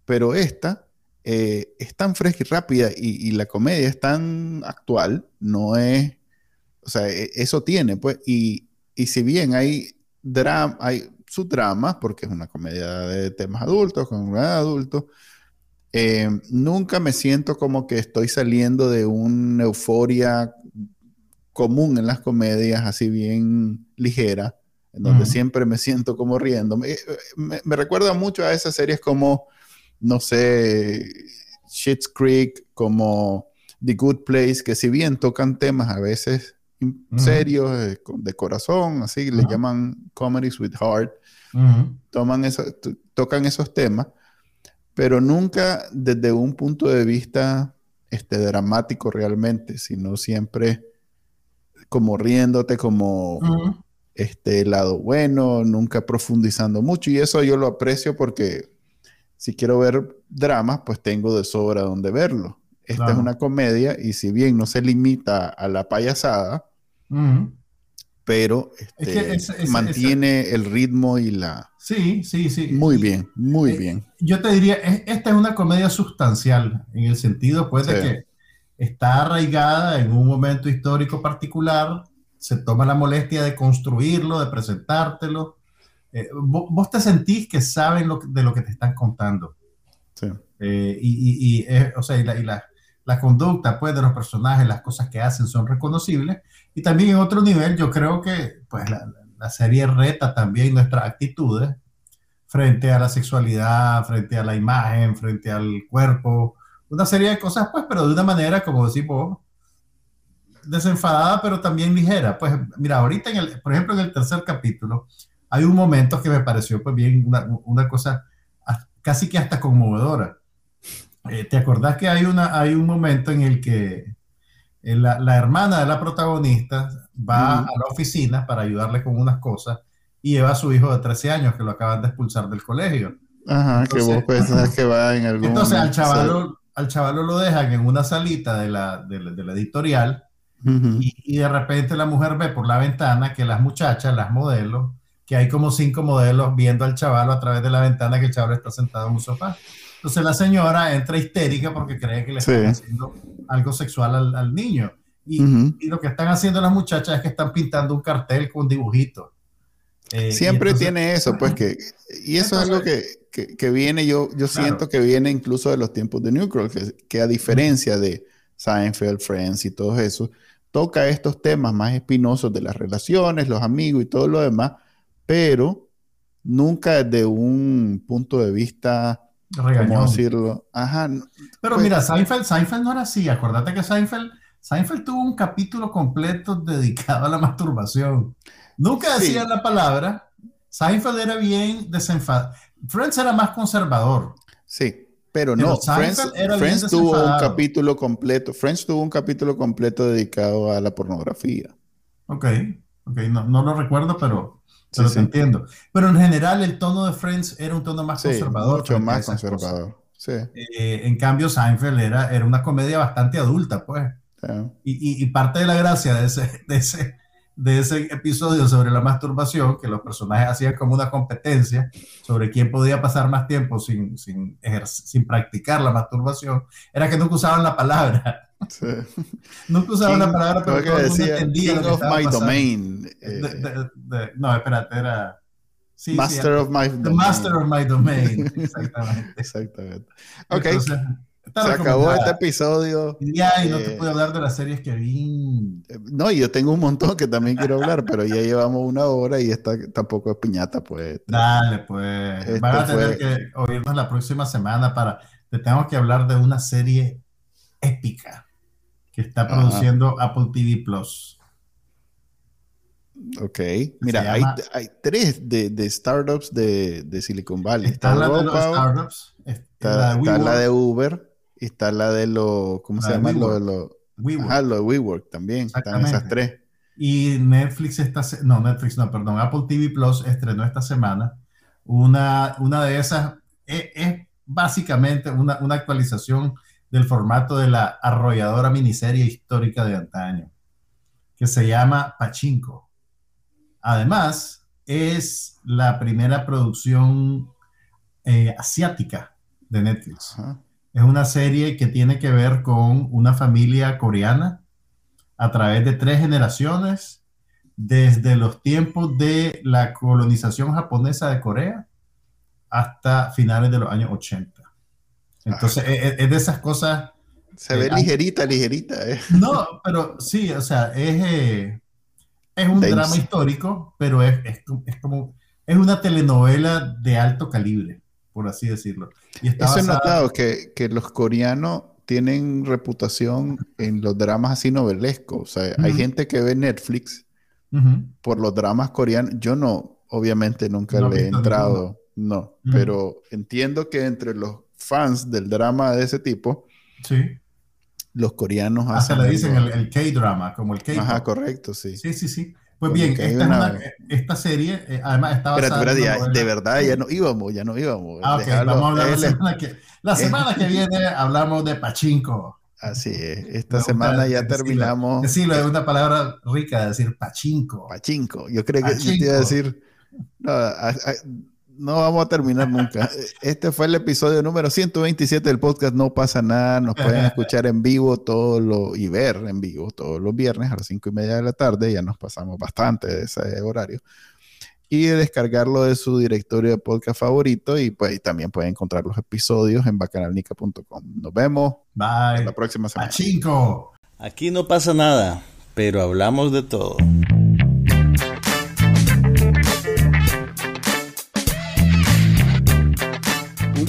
Speaker 2: Pero esta eh, es tan fresca y rápida y, y la comedia es tan actual, no es o sea, e, eso tiene, pues, y, si bien hay drama, hay su drama, porque es una comedia de temas adultos, con un adulto, eh, nunca me siento como que estoy saliendo de una euforia común en las comedias, así bien ligera, en donde siempre me siento como riendo. Me, me, recuerda mucho a esas series como, no sé, Shit's Creek, como The Good Place, que si bien tocan temas a veces serios, eh, de corazón, así, le llaman comedies with heart. Toman eso, tocan esos temas, pero nunca desde un punto de vista este, dramático realmente, sino siempre como riéndote, como este lado bueno, nunca profundizando mucho. Y eso yo lo aprecio porque si quiero ver dramas, pues tengo de sobra donde verlo. Esta es una comedia y si bien no se limita a la payasada, pero este, mantiene el ritmo y la...
Speaker 3: Sí, sí, sí.
Speaker 2: Muy bien, muy eh, bien.
Speaker 3: Yo te diría, esta es una comedia sustancial, en el sentido, pues, de que está arraigada en un momento histórico particular, se toma la molestia de construirlo, de presentártelo, eh, vos, vos, te sentís que saben lo, de lo que te están contando.
Speaker 2: Sí.
Speaker 3: Eh, y, y, y eh, o sea, y, la, y la, la, conducta pues, de los personajes, las cosas que hacen son reconocibles. Y también en otro nivel, yo creo que pues, la, la serie reta también nuestras actitudes frente a la sexualidad, frente a la imagen, frente al cuerpo, una serie de cosas, pues, pero de una manera, como decimos, desenfadada, pero también ligera. Pues, mira, ahorita, en el, por ejemplo, en el tercer capítulo, hay un momento que me pareció, pues, bien, una, una cosa casi que hasta conmovedora. Eh, ¿Te acordás que hay, una, hay un momento en el que la, la hermana de la protagonista va a la oficina para ayudarle con unas cosas y lleva a su hijo de 13 años que lo acaban de expulsar del colegio?
Speaker 2: Ajá, entonces, que vos pensás que va en algún
Speaker 3: Entonces al chaval, al chaval lo dejan en una salita de la, de la, de la editorial uh -huh. y, y, de repente la mujer ve por la ventana que las muchachas, las modelos, que hay como cinco modelos viendo al chaval a través de la ventana que el chaval está sentado en un sofá. Entonces la señora entra histérica porque cree que le están sí. haciendo algo sexual al, al niño. Y, uh -huh. y, lo que están haciendo las muchachas es que están pintando un cartel con dibujitos.
Speaker 2: Eh, Siempre entonces, tiene eso, pues que... Y eso entonces, es algo que, que, que, viene, yo, yo claro. siento que viene incluso de los tiempos de New Girl, que, que a diferencia de Seinfeld, Friends y todo eso, toca estos temas más espinosos de las relaciones, los amigos y todo lo demás, pero nunca desde un punto de vista
Speaker 3: Regañón.
Speaker 2: ¿cómo decirlo? Ajá.
Speaker 3: Pero pues, mira, Seinfeld, Seinfeld no era así. Acuérdate que Seinfeld, Seinfeld tuvo un capítulo completo dedicado a la masturbación. Nunca sí. decía la palabra. Seinfeld era bien desenfadado. Friends era más conservador.
Speaker 2: Sí, pero, pero no. Friends, Friends tuvo un capítulo completo. Friends tuvo un capítulo completo dedicado a la pornografía.
Speaker 3: Ok, ok, no, no lo recuerdo, pero pero sí, te sí. entiendo. Pero en general el tono de Friends era un tono más sí, conservador.
Speaker 2: Mucho más conservador. Sí.
Speaker 3: Eh, en cambio, Seinfeld era, era una comedia bastante adulta, pues. Y, y, y, parte de la gracia de ese, de, ese, de ese episodio sobre la masturbación, que los personajes hacían como una competencia sobre quién podía pasar más tiempo sin, sin, sin practicar la masturbación, era que nunca usaban la palabra. Sí. Nunca usaba
Speaker 2: King,
Speaker 3: la palabra, pero el mundo entendía
Speaker 2: King
Speaker 3: que
Speaker 2: of my
Speaker 3: pasando.
Speaker 2: domain.
Speaker 3: De, de, de, no, espérate, era...
Speaker 2: Sí, master sí, of my
Speaker 3: the domain. Master of my domain, exactamente.
Speaker 2: exactamente. Ok. Entonces, se acabó este episodio.
Speaker 3: Ya, y no te puedo hablar de las series que vi.
Speaker 2: No, yo tengo un montón que también quiero hablar, pero ya llevamos una hora y esta tampoco es piñata, pues.
Speaker 3: Dale, pues. Este Van a tener fue... que oírnos la próxima semana para. Te tengo que hablar de una serie épica que está produciendo Ajá. Apple TV Plus.
Speaker 2: Ok, mira, llama... hay, hay, tres de, de startups de, de, Silicon Valley.
Speaker 3: Está, está la de los startups,
Speaker 2: está, la de, está la de Uber, y está la de los, ¿cómo la se llama? Lo de los,
Speaker 3: WeWork.
Speaker 2: Lo de WeWork también, están esas tres.
Speaker 3: Y Netflix está, no, Netflix no, perdón, Apple TV Plus estrenó esta semana una, una de esas, es, es básicamente una, una actualización del formato de la arrolladora miniserie histórica de antaño, que se llama Pachinko. Además, es la primera producción eh, asiática de Netflix. Ajá. Es una serie que tiene que ver con una familia coreana a través de tres generaciones, desde los tiempos de la colonización japonesa de Corea hasta finales de los años 80. Entonces, es, es, de esas cosas...
Speaker 2: Se ve eh, ligerita, ligerita. Eh.
Speaker 3: No, pero sí, o sea, es... Eh, es un drama histórico, pero es, es, es, como, es una telenovela de alto calibre, por así decirlo.
Speaker 2: Y está Eso basada... he notado, que, que, los coreanos tienen reputación en los dramas así novelescos. O sea, uh -huh. hay gente que ve Netflix uh -huh. por los dramas coreanos. Yo no, obviamente nunca no le he entrado, no, uh -huh. pero entiendo que entre los fans del drama de ese tipo,
Speaker 3: sí
Speaker 2: los coreanos
Speaker 3: hacen. le dicen el, el K-drama, como el K.
Speaker 2: Ajá, correcto, sí.
Speaker 3: Sí, sí, sí. Pues bien, esta, una... una, esta, serie, eh, además, está
Speaker 2: basada espérate, espérate, ya, de verdad, ya no íbamos, ya no íbamos.
Speaker 3: Ah, ok, Dejalo, vamos a hablar la semana que, la semana que viene, hablamos de Pachinko.
Speaker 2: Así es, esta semana ya decirlo, terminamos.
Speaker 3: Decirlo, es una palabra rica de decir Pachinko.
Speaker 2: Pachinko, yo creo que yo te iba a decir, no, a, a, no vamos a terminar nunca. Este fue el episodio número 127 del podcast No pasa nada. Nos pueden escuchar en vivo todo lo, y ver en vivo todos los viernes a las 5 y media de la tarde. Ya nos pasamos bastante de ese horario. y descargarlo de su directorio de podcast favorito y pues también pueden encontrar los episodios en bacanalnica.com. Nos vemos.
Speaker 3: Bye.
Speaker 2: Hasta la próxima semana.
Speaker 3: Pachinko.
Speaker 1: Aquí no pasa nada, pero hablamos de todo.